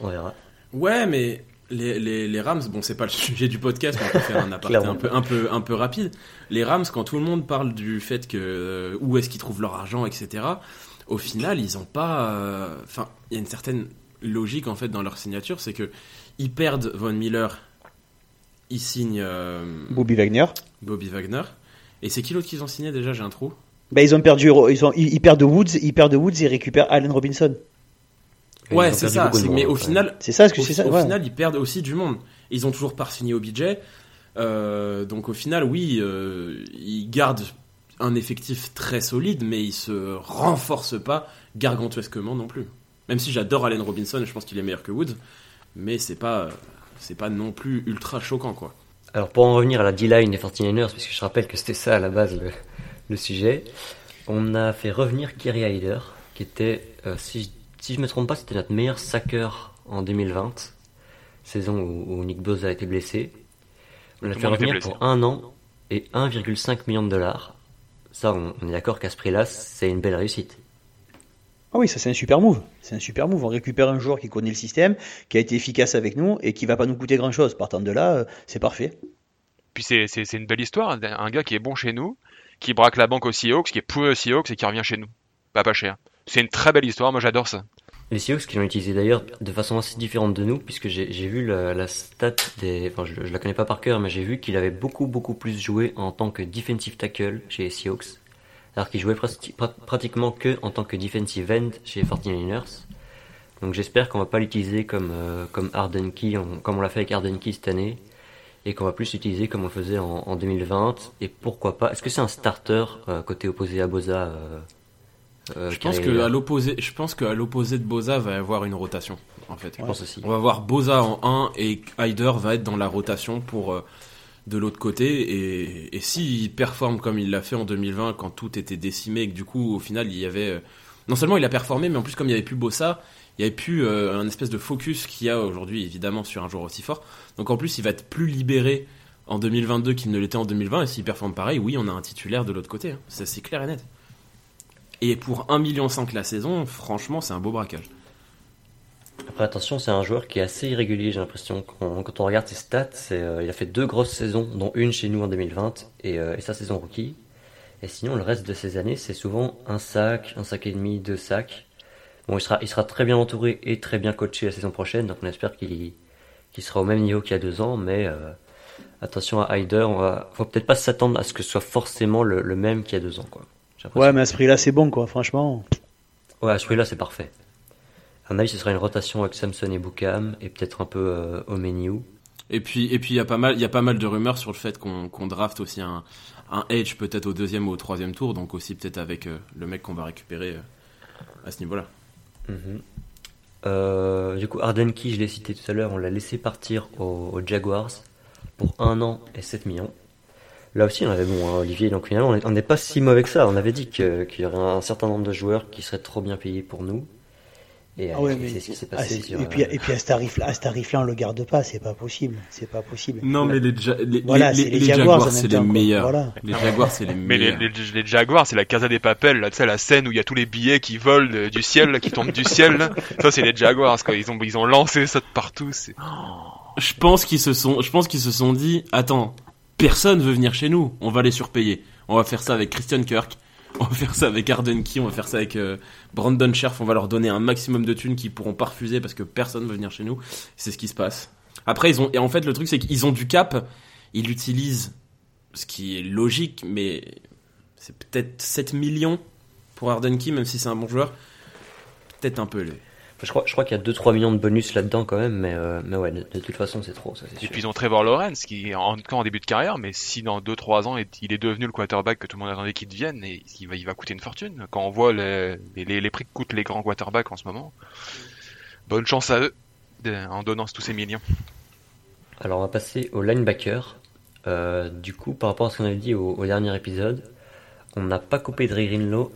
on verra. Ouais, mais les, les, les Rams, bon, c'est pas le sujet du podcast, mais on peut faire un aparté un peu, un, peu, un peu rapide. Les Rams, quand tout le monde parle du fait que euh, où est-ce qu'ils trouvent leur argent, etc., au final, ils ont pas. euh, Enfin, il y a une certaine logique en fait dans leur signature, c'est que ils perdent Von Miller, ils signent euh, Bobby Wagner. Bobby Wagner. Et c'est qui l'autre qu'ils ont signé déjà J'ai un trou? Ben, ils ont perdu, ils, ont, ils, ils perdent Woods, ils perdent Woods et récupèrent Allen Robinson. Ouais, c'est ça. monde, Mais au final, C'est ça, ce que c'est ça. au ouais. final, ils perdent aussi du monde. Ils ont toujours pas signé au budget. Euh, donc au final, oui, euh, ils gardent un effectif très solide, mais ils se renforcent pas gargantuesquement non plus. Même si j'adore Allen Robinson, je pense qu'il est meilleur que Woods, mais c'est pas, c'est pas non plus ultra choquant quoi. Alors pour en revenir à la D-line des 49ers, parce que je rappelle que c'était ça à la base le, le sujet, on a fait revenir Kerry Hyder, qui était, euh, si, je- si je me trompe pas, c'était notre meilleur sacker en 2020, saison où, où Nick Bosa a été blessé. On l'a fait revenir pour un an et 1,5 million de dollars. Ça, on, on est d'accord qu'à ce prix-là, c'est une belle réussite. Ah oui, ça c'est un super move. C'est un super move. On récupère un joueur qui connaît le système, qui a été efficace avec nous et qui va pas nous coûter grand chose. Partant de là, euh, c'est parfait. Puis c'est une belle histoire, un- un gars qui est bon chez nous, qui braque la banque aux Seahawks, qui est pourri aux Seahawks et qui revient chez nous. Pas pas cher. C'est une très belle histoire, moi j'adore ça. Les Seahawks qui l'ont utilisé d'ailleurs de façon assez différente de nous, puisque j'ai vu la, stat des. Enfin, je, je la connais pas par cœur, mais j'ai vu qu'il avait beaucoup, beaucoup plus joué en tant que defensive tackle chez les Seahawks, alors qu'il jouait prati- pra- pratiquement que en tant que defensive end chez les 49ers. Donc j'espère qu'on va pas l'utiliser comme, euh, comme Key, on- comme on l'a fait avec Arden Key cette année, et qu'on va plus l'utiliser comme on faisait en, en 2020. Et pourquoi pas Est-ce que c'est un starter euh, côté opposé à Boza euh, euh, Je pense que à l'opposé, je pense qu'à l'opposé de Boza va y avoir une rotation en fait. Je pense aussi. On va voir Boza en 1 et Hyder va être dans la rotation pour euh, de l'autre côté. Et, et s'il performe comme il l'a fait en 2020 quand tout était décimé et que du coup au final il y avait... euh, non seulement il a performé mais en plus comme il n'y avait plus Bossa, il n'y avait plus un espèce de focus qu'il y a aujourd'hui évidemment sur un joueur aussi fort. Donc en plus il va être plus libéré en 2022 qu'il ne l'était en 2020 et s'il performe pareil, oui on a un titulaire de l'autre côté. hein. Ça c'est clair et net. Et pour 1,5 million la saison, franchement c'est un beau braquage. Après, attention, c'est un joueur qui est assez irrégulier, j'ai l'impression. Quand, on regarde ses stats, euh, il a fait deux grosses saisons, dont une chez nous en 2020 et, euh, et sa saison rookie. Et sinon, le reste de ses années, c'est souvent un sac, un sac et demi, deux sacs. Bon, il sera, très bien entouré et très bien coaché la saison prochaine, donc on espère qu'il qu'il sera au même niveau qu'il y a deux ans, mais euh, attention à Hyder, on va, faut peut-être pas s'attendre à ce que ce soit forcément le, le même qu'il y a deux ans, quoi. Ouais, mais à ce prix-là, c'est bon, quoi, franchement. Ouais, à ce prix-là, c'est parfait. À mon avis, ce sera une rotation avec Samson et Boukham, et peut-être un peu euh, Omeniu. Et puis, et puis il y a pas mal, il y a pas mal de rumeurs sur le fait qu'on qu'on draft aussi un, un Edge peut-être au deuxième ou au troisième tour, donc aussi peut-être avec euh, le mec qu'on va récupérer euh, à ce niveau-là. Mhm. Euh, du coup, Arden Key, je l'ai cité tout à l'heure, on l'a laissé partir aux, aux Jaguars pour un an et 7 millions. Là aussi, on avait bon, hein, Olivier, donc finalement, on est- on n'est pas si mauvais que ça. On avait dit qu'il y aurait un certain nombre de joueurs qui seraient trop bien payés pour nous. Et, Ah ouais, mais c'est ce qui s'est ah, passé sur. et puis, euh, et puis à ce tarif-là, tarif-là, on le garde pas, c'est pas possible, c'est pas possible. Non, mais les, Ja- les, Voilà, les, c'est les les Jaguars c'est les meilleurs. Voilà. Les Jaguars, c'est les Mais les, meilleurs. les, les Jaguars, c'est la Casa des Papels, là, tu sais, la scène où il y a tous les billets qui volent de- du ciel, là, qui tombent du ciel, là. Ça, c'est les Jaguars, quoi. Ils ont, ils ont lancé ça de partout. Je pense qu'ils se sont, je pense qu'ils se sont dit, attends, personne veut venir chez nous, on va les surpayer. On va faire ça avec Christian Kirk, on va faire ça avec Arden Key, on va faire ça avec euh, Brandon Scherf, on va leur donner un maximum de thunes qu'ils pourront pas refuser parce que personne veut venir chez nous. C'est ce qui se passe. Après, ils ont, et en fait, le truc, c'est qu'ils ont du cap, ils l'utilisent, ce qui est logique, mais c'est peut-être 7 millions pour Arden Key, même si c'est un bon joueur. Peut-être un peu. Je crois, je crois qu'il y a 2-3 millions de bonus là-dedans quand même, mais, euh, mais ouais, de, de toute façon, c'est trop, ça Et puis ils ont Trevor Lawrence, qui est encore en début de carrière, mais si dans 2-3 ans, il est devenu le quarterback que tout le monde attendait qu'il devienne, et il va, il va coûter une fortune. Quand on voit les, les, les prix que coûtent les grands quarterbacks en ce moment, bonne chance à eux en donnant tous ces millions. Alors on va passer au linebacker. Euh, du coup, par rapport à ce qu'on avait dit au, au dernier épisode, on n'a pas coupé Dre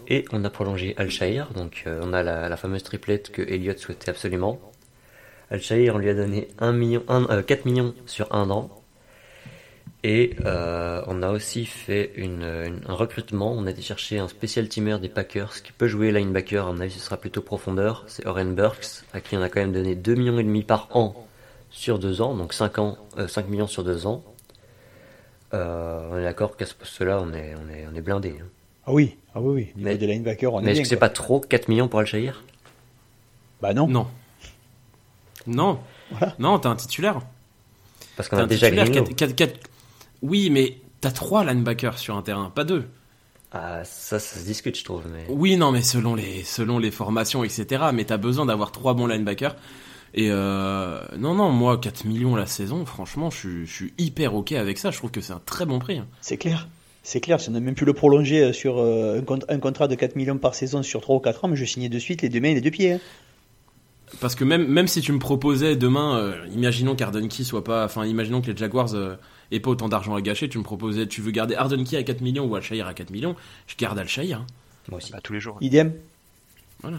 et on a prolongé Al-Shahir. Donc euh, on a la, la fameuse triplette que Elliott souhaitait absolument. Al-Shahir, on lui a donné 1 million, un- euh, 4 millions sur un an. Et euh, on a aussi fait un recrutement. On a été chercher un spécial teamer des Packers qui peut jouer linebacker. À mon avis, ce sera plutôt profondeur. C'est Oren Burks, à qui on a quand même donné 2 millions et demi par an sur deux ans, donc 5 ans, euh, 5 millions sur deux ans. Euh, on est d'accord qu'à ce poste-là, on est, on est, on est blindé. hein. Ah oui, ah oui, oui. Niveau Mais- des linebackers, on Mais est est-ce bien. que c'est quoi. pas trop 4 millions pour Al-Shahir Bah non. Non. Non. Voilà. Non, t'as un titulaire. Parce qu'on T'as a un déjà titulaire Greenlow. quatre- quatre- quatre- Oui, mais t'as trois linebackers sur un terrain, pas deux. Ah, ça, ça se discute, je trouve. Mais... Oui, non, mais selon les, selon les formations, etc. Mais t'as besoin d'avoir trois bons linebackers. Et euh, non, non, moi, 4 millions la saison, franchement, je suis, je suis hyper ok avec ça. Je trouve que c'est un très bon prix. hein. C'est clair. C'est clair, si on a même pu le prolonger euh, sur euh, un, cont- un contrat de 4 millions par saison sur 3 ou 4 ans, mais je signais de suite les deux mains et les deux pieds. hein. Parce que même, même si tu me proposais demain, euh, imaginons soit pas, enfin, imaginons que les Jaguars euh, aient pas autant d'argent à gâcher, tu me proposais, tu veux garder Arden Key à 4 millions ou Al-Shahir à 4 millions, je garde Al-Shahir. hein. Moi aussi. Bah, tous les jours. Idem. Voilà.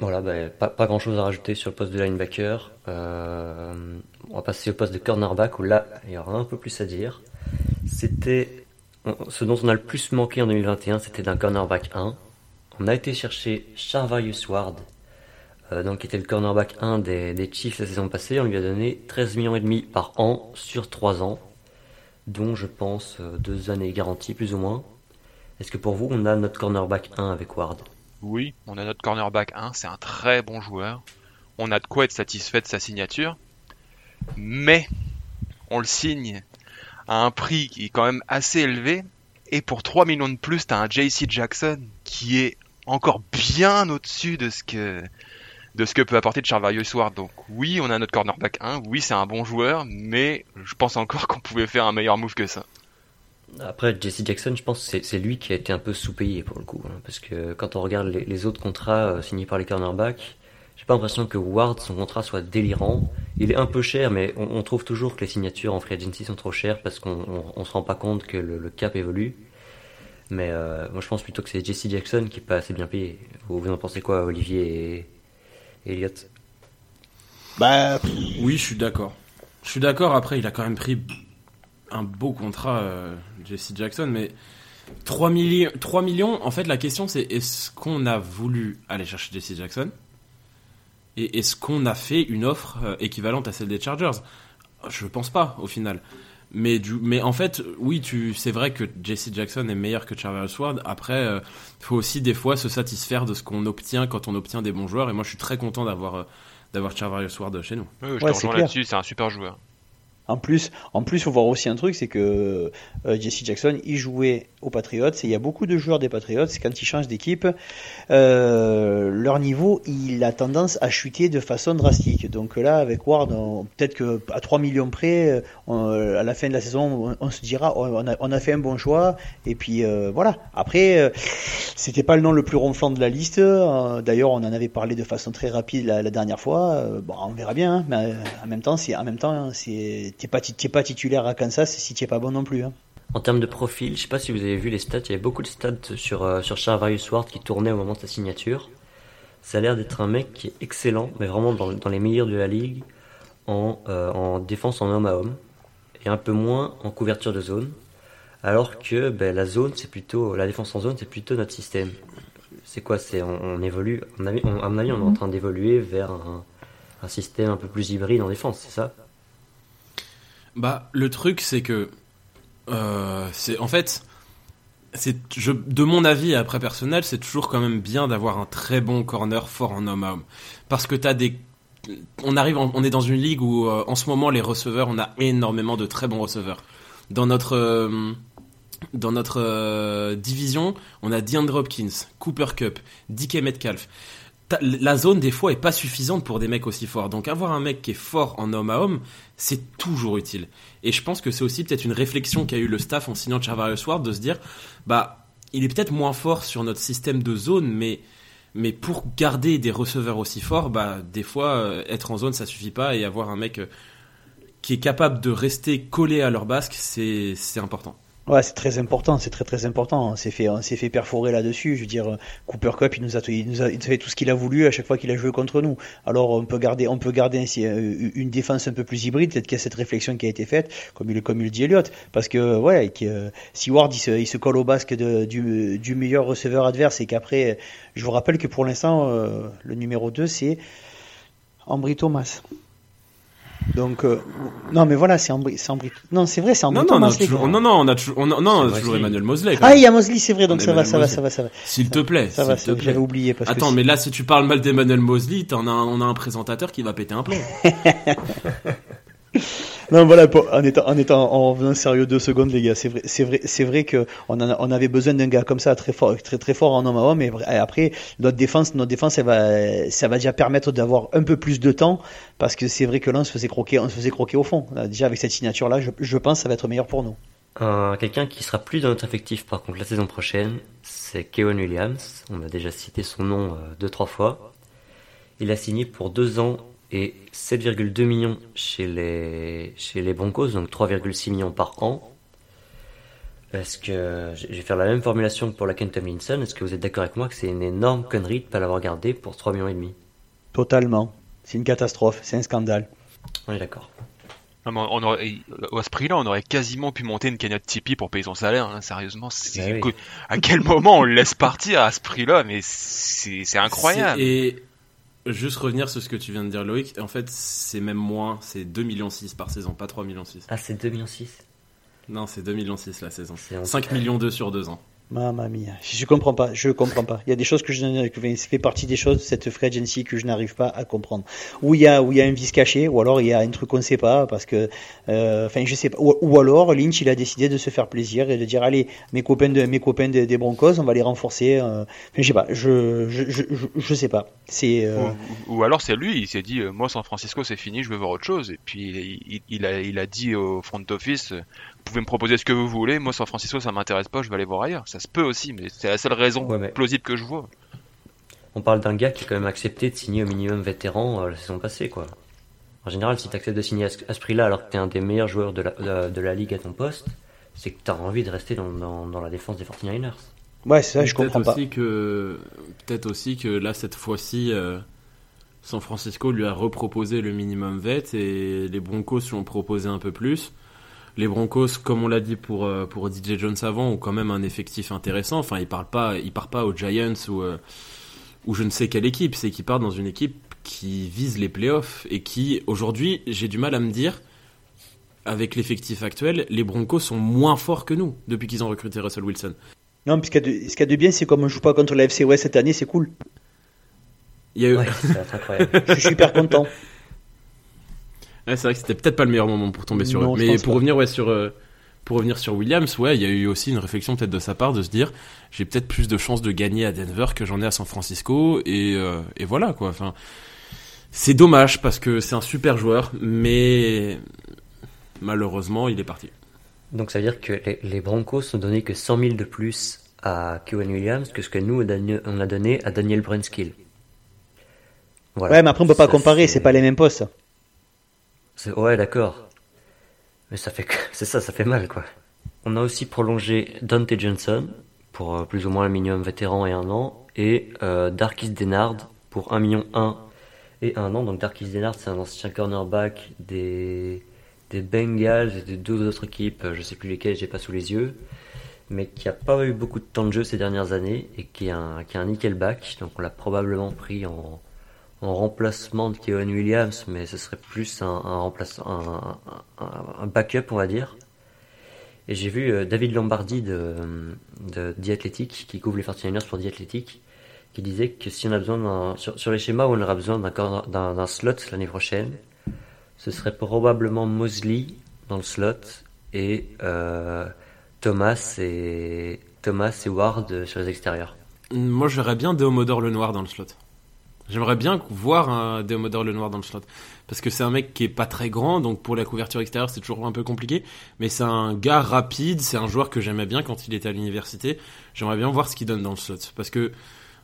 Voilà, bah, pas, pas grand chose à rajouter sur le poste de linebacker. Euh, on va passer au poste de cornerback où là, il y aura un peu plus à dire. C'était ce dont on a le plus manqué en 2021, c'était d'un cornerback 1. On a été chercher Charvarius Ward, euh, donc qui était le cornerback 1 des, des Chiefs la saison passée. On lui a donné 13 millions et demi par an sur 3 ans, dont je pense euh, deux années garanties plus ou moins. Est-ce que pour vous, on a notre cornerback 1 avec Ward? Oui, on a notre cornerback 1, c'est un très bon joueur. On a de quoi être satisfait de sa signature. Mais on le signe à un prix qui est quand même assez élevé. Et pour 3 millions de plus, t'as un JC Jackson qui est encore bien au-dessus de ce que de ce que peut apporter Charvarius Ward. Donc oui, on a notre cornerback 1, oui c'est un bon joueur, mais je pense encore qu'on pouvait faire un meilleur move que ça. Après, Jesse Jackson, je pense que c'est- lui qui a été un peu sous-payé pour le coup. hein, parce que quand on regarde les, les autres contrats euh, signés par les cornerbacks, j'ai pas l'impression que Ward, son contrat soit délirant. Il est un peu cher, mais on, on trouve toujours que les signatures en free agency sont trop chères parce qu'on on, on se rend pas compte que le, le cap évolue. Mais euh, moi, je pense plutôt que c'est Jesse Jackson qui est pas assez bien payé. Vous, vous en pensez quoi, Olivier et, et Elliot Bah, Oui, je suis d'accord. Je suis d'accord. Après, il a quand même pris un beau contrat, euh, Jesse Jackson, mais 3, millions 3 millions, en fait, la question c'est est-ce qu'on a voulu aller chercher Jesse Jackson Et est-ce qu'on a fait une offre euh, équivalente à celle des Chargers? Je pense pas, au final. Mais, du, mais en fait, oui, tu, c'est vrai que Jesse Jackson est meilleur que Charvarius Ward. Après, il faut aussi des fois se satisfaire de ce qu'on obtient quand on obtient des bons joueurs. Et moi, je suis très content d'avoir d'avoir Charvarius Ward chez nous. Oui, je te rejoins là-dessus, c'est un super joueur. En plus, en plus, faut voir aussi un truc, c'est que euh, Jesse Jackson, il jouait aux Patriots, et il y a beaucoup de joueurs des Patriots, quand ils changent d'équipe, euh, leur niveau, il a tendance à chuter de façon drastique. Donc là, avec Ward, peut-être que à 3 millions près, à la fin de la saison, on, se dira, on a, fait un bon choix, et puis euh, voilà. Après, euh, c'était pas le nom le plus ronflant de la liste. D'ailleurs, on en avait parlé de façon très rapide la, dernière fois. bon, on verra bien, hein, mais en même temps, c'est t'es pas, pas titulaire à Kansas si t'es pas bon non plus. Hein. En termes de profil, je sais pas si vous avez vu les stats, il y avait beaucoup de stats sur, euh, sur Charvarius Ward qui tournaient au moment de sa signature. Ça a l'air d'être un mec qui est excellent, mais vraiment dans, dans les meilleurs de la ligue en, euh, en défense en homme à homme et un peu moins en couverture de zone. Alors que ben, la zone, c'est plutôt la défense en zone, c'est plutôt notre système. C'est quoi? C'est on, évolue. à mon avis, on est en train d'évoluer vers un, un système un peu plus hybride en défense, c'est ça? Bah, le truc, c'est que. Euh, En fait. De mon avis, après personnel, c'est toujours quand même bien d'avoir un très bon corner fort en homme à homme. Parce que t'as des. On arrive, on est dans une ligue où, euh, en ce moment, les receveurs, on a énormément de très bons receveurs. Dans notre. Euh, division, on a DeAndre Hopkins, Cooper Cup, DK Metcalf la zone des fois est pas suffisante pour des mecs aussi forts. Donc avoir un mec qui est fort en homme à homme, c'est toujours utile. Et je pense que c'est aussi peut-être une réflexion qu'a eu le staff en signant Charvarius Ward de se dire, bah, il est peut-être moins fort sur notre système de zone, mais mais pour garder des receveurs aussi forts, bah des fois euh, être en zone ça suffit pas et avoir un mec euh, qui est capable de rester collé à leur basque, c'est c'est important. Ouais, c'est très important, c'est très très important. On s'est fait, fait perforer là-dessus. Je veux dire, Cooper Cup, il nous a, il nous a, il fait tout ce qu'il a voulu à chaque fois qu'il a joué contre nous. Alors on peut garder, on peut garder ainsi euh, une défense un peu plus hybride. Peut-être qu'il y a cette réflexion qui a été faite, comme il, comme il dit Elliott, parce que ouais, que, si Ward il se, il se colle au basque du, du meilleur receveur adverse et qu'après, je vous rappelle que pour l'instant, euh, le numéro 2 c'est Ambry Thomas. Donc euh, non mais voilà c'est Ambry, c'est non c'est vrai c'est Ambry non, non, non, toujours, non non on a toujours non toujours Emmanuel Mosley. Ah il y a Mosley c'est vrai donc ça va, ça va, ça va ça va S'il te plaît. Ça va j'avais oublié parce Attends mais là si tu parles mal d'Emmanuel Mosley t'en as on a un présentateur qui va péter un plomb. non, voilà, en étant, en étant, en revenant sérieux deux secondes, les gars, c'est vrai, c'est vrai, c'est vrai que on, avait besoin d'un gars comme ça, très fort, très, très fort en homme à homme, mais après, notre défense, notre défense, va, ça va déjà permettre d'avoir un peu plus de temps, parce que c'est vrai que là, on se faisait croquer, on se faisait croquer au fond. déjà, avec cette signature-là, je, pense que ça va être meilleur pour nous. Quelqu'un qui sera plus dans notre effectif, par contre, la saison prochaine, c'est Kevin Williams. On a déjà cité son nom euh, deux, trois fois. Il a signé pour deux ans et 7,2 millions chez les, chez les Broncos, donc 3,6 millions par an. Est-ce que je vais faire la même formulation pour la Ken Tomlinson Est-ce que vous êtes d'accord avec moi que c'est une énorme connerie de ne pas l'avoir gardé pour 3 millions et demi? Totalement. C'est une catastrophe, c'est un scandale. On est d'accord. On aurait, à ce prix-là, on aurait quasiment pu monter une cagnotte Tipeee pour payer son salaire. Hein, sérieusement, c'est bah à quel moment on le laisse partir à ce prix-là? Mais c'est incroyable. Et Juste revenir sur ce que tu viens de dire, Loïc. En fait, c'est même moins. C'est 2,6 millions par saison, pas 3,6 millions. Ah, c'est 2,6 millions Non, c'est 2,6 millions la saison. 5 millions 2 sur 2 ans. Mamma mia, je comprends pas, je comprends pas. Il y a des choses que je que fait partie des choses cette free agency que je n'arrive pas à comprendre. Où il y a où il y a un vice caché, ou alors il y a un truc qu'on ne sait pas parce que, euh, je sais pas. Ou, alors Lynch il a décidé de se faire plaisir et de dire allez mes copains de mes copains des Broncos on va les renforcer. Euh, je sais pas, je je, je je, sais pas. C'est euh, ou, alors c'est lui, il s'est dit moi San Francisco c'est fini, je veux voir autre chose et puis il, il, a il a dit au front office pouvez me proposer ce que vous voulez. Moi, San Francisco, ça m'intéresse pas. Je vais aller voir ailleurs. Ça se peut aussi, mais c'est la seule raison plausible que je vois. On parle d'un gars qui a quand même accepté de signer au minimum vétéran euh, la saison passée, quoi. En général, si tu acceptes de signer à ce, prix-là alors que tu es un des meilleurs joueurs de la, de, la ligue à ton poste, c'est que tu as envie de rester dans, dans, la défense des 49ers. Ouais, c'est ça, je comprends pas. Que, peut-être aussi que là, cette fois-ci, euh, San Francisco lui a reproposé le minimum vet et les Broncos lui ont proposé un peu plus les Broncos, comme on l'a dit pour, euh, pour DJ Jones avant, ont quand même un effectif intéressant. Enfin, ils partent pas, ils partent pas aux Giants ou, euh, ou je ne sais quelle équipe. C'est qu'ils partent dans une équipe qui vise les playoffs et qui, aujourd'hui, j'ai du mal à me dire avec l'effectif actuel, les Broncos sont moins forts que nous depuis qu'ils ont recruté Russell Wilson. Non, ce qu'il y, a de bien, c'est comme on joue pas contre la FC West cette année, c'est cool. Il y a eu... Ouais, incroyable. Je suis super content. Ouais, c'est vrai que c'était peut-être pas le meilleur moment pour tomber sur Non, eux. Mais pour pas. revenir ouais, sur, euh, pour revenir sur Williams, ouais, il y a eu aussi une réflexion peut-être de sa part de se dire j'ai peut-être plus de chances de gagner à Denver que j'en ai à San Francisco et, euh, et voilà quoi. Enfin, c'est dommage parce que c'est un super joueur, mais malheureusement il est parti. Donc ça veut dire que les, les Broncos ont donné que 100 000 de plus à Kevin Williams que ce que nous on a donné- on a donné à Daniel Brunskill. Voilà. Ouais, mais après, on peut pas Ça, comparer, c'est pas les mêmes postes. Ouais, d'accord. Mais ça fait c'est ça, ça fait mal quoi. On a aussi prolongé Dante Johnson pour euh, plus ou moins un minimum vétéran et un an et euh, Darkis Denard pour 1 million 1 et un an. Donc Darkis Denard c'est un ancien cornerback des des Bengals et de deux autres équipes, euh, je sais plus lesquelles, j'ai pas sous les yeux, mais qui a pas eu beaucoup de temps de jeu ces dernières années et qui est un qui est un nickelback. Donc on l'a probablement pris en en remplacement de Kevin Williams, mais ce serait plus un, backup, on va dire. Et j'ai vu euh, David Lombardi de, de qui couvre les 49ers pour The qui disait que si on a besoin sur, les schémas où on aura besoin d'un slot l'année prochaine, ce serait probablement Mosley dans le slot et euh, Thomas et Thomas et Ward sur les extérieurs. Moi j'aurais bien Deomodor le noir dans le slot. J'aimerais bien voir un le noir dans le slot. Parce que c'est un mec qui est pas très grand, donc pour la couverture extérieure c'est toujours un peu compliqué. Mais c'est un gars rapide, c'est un joueur que j'aimais bien quand il était à l'université. J'aimerais bien voir ce qu'il donne dans le slot. Parce que,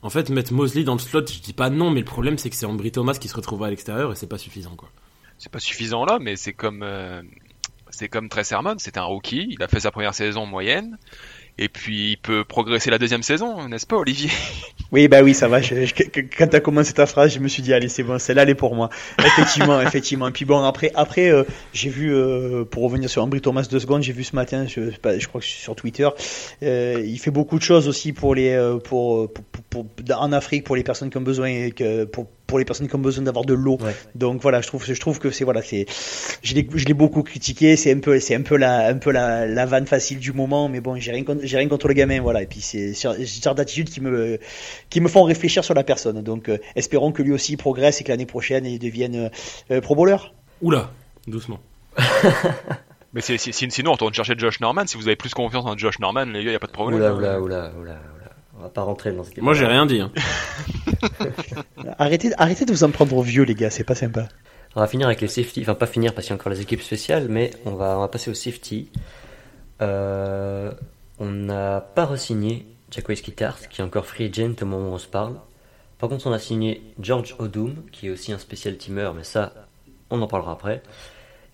en fait, mettre Mosley dans le slot, je dis pas non, mais le problème c'est que c'est Ambry Thomas qui se retrouvera à l'extérieur et c'est pas suffisant quoi. C'est pas suffisant là, mais c'est comme euh, c'est comme Trey Sermon, un rookie, il a fait sa première saison en moyenne, et puis il peut progresser la deuxième saison, n'est-ce pas Olivier? Oui, bah oui, ça va. Je, je- que- quand t'as commencé ta phrase, je me suis dit, allez, c'est bon, celle-là, elle est pour moi. Effectivement, effectivement. Et puis bon, après, après, euh, j'ai vu, euh, pour revenir sur Ambry Thomas deux secondes, j'ai vu ce matin, je, je crois que sur Twitter, euh, il fait beaucoup de choses aussi pour les, pour, pour, pour- pour- en Afrique, pour les personnes qui ont besoin, et que, pour, pour les personnes qui ont besoin d'avoir de l'eau. Ouais. Donc voilà, je trouve, je trouve que c'est voilà, c'est, je l'ai, beaucoup critiqué. C'est un peu, c'est un peu la, un peu la, la vanne facile du moment, mais bon, j'ai rien, contre- j'ai rien contre le gamin, voilà. Et puis c'est ce genre d'attitude qui me, qui me font réfléchir sur la personne. Donc euh, espérons que lui aussi progresse et que l'année prochaine il devienne euh, pro bowler. Oula, doucement. Mais c'est, c'est- sinon on retourne chercher Josh Norman, si vous avez plus confiance en Josh Norman, les gars, y a pas de problème. Oula, oula, oula, oula, va pas rentrer dans cette Moi j'ai rien dit. hein. Arrêtez, arrêtez de vous en prendre au vieux, les gars, c'est pas sympa. On va finir avec les safety, enfin pas finir parce qu'il y a encore les équipes spéciales, mais on va, on va passer au safety. Euh, on n'a pas re-signé Jack Kittart, qui est encore free agent au moment où on se parle. Par contre, on a signé George Odum, qui est aussi un spécial teamer, mais ça, on en parlera après.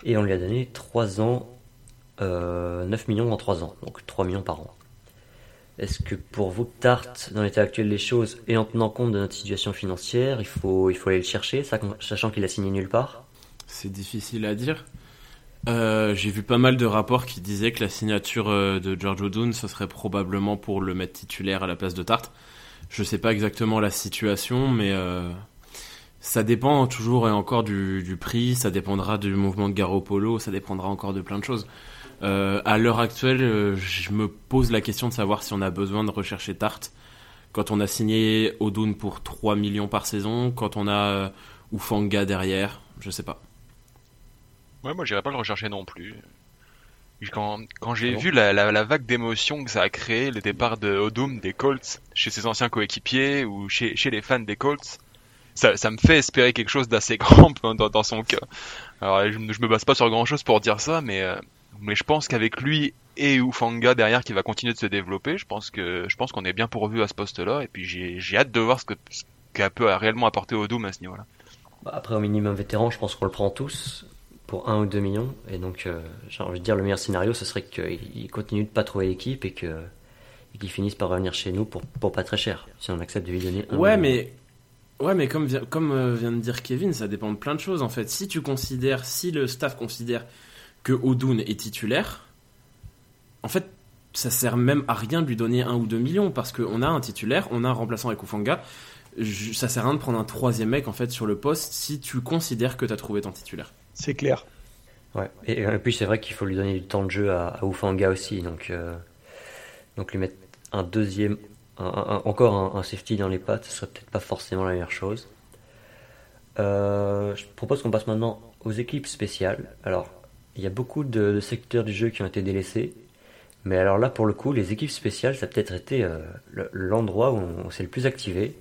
Et on lui a donné 3 ans, euh, 9 millions en 3 ans, donc 3 millions par an. Est-ce que pour vous, Tart, dans l'état actuel des choses, et en tenant compte de notre situation financière, il faut, il faut aller le chercher, sachant qu'il a signé nulle part? C'est difficile à dire. Euh, J'ai vu pas mal de rapports qui disaient que la signature euh, de George O'Doon, ce serait probablement pour le mettre titulaire à la place de Tart. Je sais pas exactement la situation, mais euh, ça dépend toujours et encore du, du prix, ça dépendra du mouvement de Garoppolo, ça dépendra encore de plein de choses. Euh, à l'heure actuelle, euh, je me pose la question de savoir si on a besoin de rechercher Tart. Quand on a signé O'Doon pour 3 millions par saison, quand on a euh, Ufanga derrière, je sais pas. Ouais, moi j'irais pas le rechercher non plus. Quand, quand j'ai Ah bon vu la, la, la vague d'émotion que ça a créé, le départ de Odom des Colts, chez ses anciens coéquipiers ou chez, chez les fans des Colts, ça, ça me fait espérer quelque chose d'assez grand dans, dans son cas. Alors je, je me base pas sur grand chose pour dire ça, mais, euh, mais je pense qu'avec lui et Ufanga derrière qui va continuer de se développer, je pense que je pense qu'on est bien pourvu à ce poste-là, et puis j'ai j'ai hâte de voir ce que ce qu'a peut réellement apporter Odom à ce niveau-là. Bah, Après, au minimum vétéran, je pense qu'on le prend tous pour 1 ou 2 millions. Et donc, euh, j'ai envie de dire, le meilleur scénario, ce serait qu'il continue de pas trouver l'équipe et que et qu'il finisse par revenir chez nous pour, pour pas très cher, si on accepte de lui donner un Ouais, million. mais ouais, mais comme vient, comme euh, vient de dire Kevin, ça dépend de plein de choses en fait. Si tu considères, si le staff considère que Odun est titulaire, en fait, ça sert même à rien de lui donner un ou deux millions parce qu'on a un titulaire, on a un remplaçant avec Ufanga. Je- Ça sert à rien de prendre un troisième mec en fait sur le poste si tu considères que tu as trouvé ton titulaire. C'est clair. Ouais. Et, et puis c'est vrai qu'il faut lui donner du temps de jeu à, à Ufanga aussi, donc euh, donc lui mettre un deuxième, un- un- un- encore un, un safety dans les pattes, ce serait peut-être pas forcément la meilleure chose. Euh, je propose qu'on passe maintenant aux équipes spéciales. Alors, il y a beaucoup de, secteurs du jeu qui ont été délaissés, mais alors là, pour le coup, les équipes spéciales, ça a peut-être été euh, le- l'endroit où on s'est le plus activé.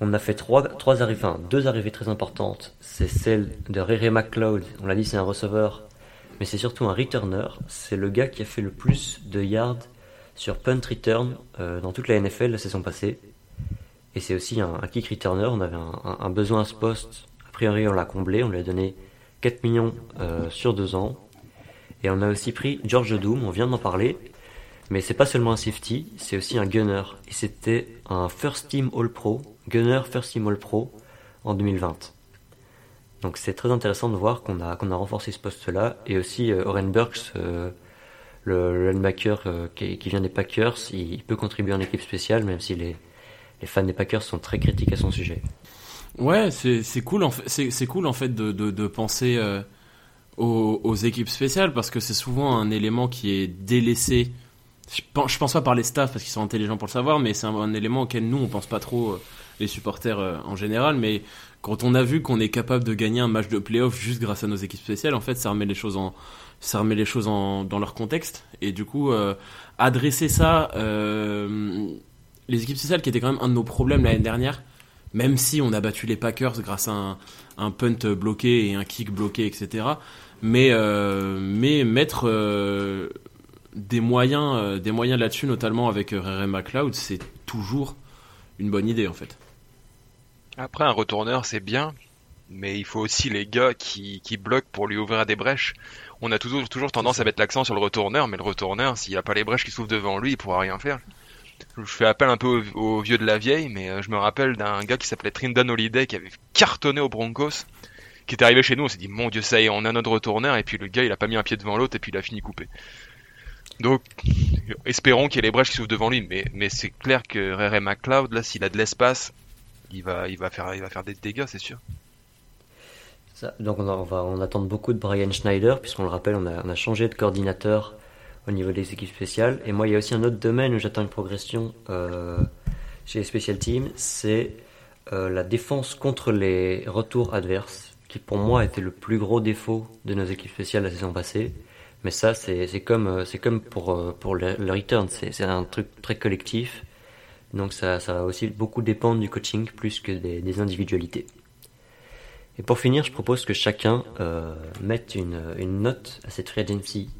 On a fait trois, trois arrivées, deux arrivées très importantes. C'est celle de Rere McLeod. On l'a dit, c'est un receveur, mais c'est surtout un returner. C'est le gars qui a fait le plus de yards sur punt return euh, dans toute la NFL la saison passée. Et c'est aussi un, kick returner. On avait un- un besoin à ce poste. A priori, on l'a comblé. On lui a donné 4 millions euh, sur deux ans. Et on a aussi pris George Doom. On vient d'en parler. Mais c'est pas seulement un safety, c'est aussi un gunner. Et c'était un First Team All Pro, gunner First Team All Pro en 2020. Donc c'est très intéressant de voir qu'on a, renforcé ce poste-là. Et aussi euh, Oren Burks, euh, le, linebacker qui, vient des Packers, il, il peut contribuer en équipe spéciale, même si les fans des Packers sont très critiques à son sujet. Ouais, c'est cool en fait, c'est cool en fait de de, de penser euh, aux, aux équipes spéciales parce que c'est souvent un élément qui est délaissé. Je pense, je pense pas par les staffs parce qu'ils sont intelligents pour le savoir, mais c'est un, élément auquel nous on pense pas trop euh, les supporters euh, en général. Mais quand on a vu qu'on est capable de gagner un match de playoff juste grâce à nos équipes spéciales, en fait, ça remet les choses en ça remet les choses en, dans leur contexte et du coup adresser ça les équipes spéciales qui étaient quand même un de nos problèmes l'année dernière même si on a battu les Packers grâce à un, un punt bloqué et un kick bloqué, etc. Mais, euh, mais mettre euh, des moyens, euh, des moyens là-dessus, notamment avec Rere McLeod, c'est toujours une bonne idée en fait. Après, un retourneur, c'est bien, mais il faut aussi les gars qui, qui bloquent pour lui ouvrir des brèches. On a toujours, toujours tendance à mettre l'accent sur le retourneur, mais le retourneur, s'il n'y a pas les brèches qui s'ouvrent devant lui, il pourra rien faire. Je fais appel un peu au, au vieux de la vieille, mais euh, je me rappelle d'un gars qui s'appelait Trindan Holiday qui avait cartonné aux Broncos, qui était arrivé chez nous, on s'est dit mon dieu ça y est, on a notre retourneur, et puis le gars il a pas mis un pied devant l'autre, et puis il a fini coupé. Donc, espérons qu'il y ait les brèches qui s'ouvrent devant lui, mais, mais c'est clair que Rere McLeod, là, s'il a de l'espace, il va, il va faire, il va faire des dégâts, c'est sûr. Ça, donc on va on attend beaucoup de Brian Schneider, puisqu'on le rappelle, on a, on a changé de coordinateur au niveau des équipes spéciales. Et moi, il y a aussi un autre domaine où j'attends une progression euh, chez les Special Teams, c'est euh, la défense contre les retours adverses, qui pour moi était le plus gros défaut de nos équipes spéciales la saison passée. Mais ça, c'est euh, comme pour, pour le, return, c'est un truc très collectif. Donc ça, va aussi beaucoup dépendre du coaching plus que des, individualités. Et pour finir, je propose que chacun mette une, une note à cette free agency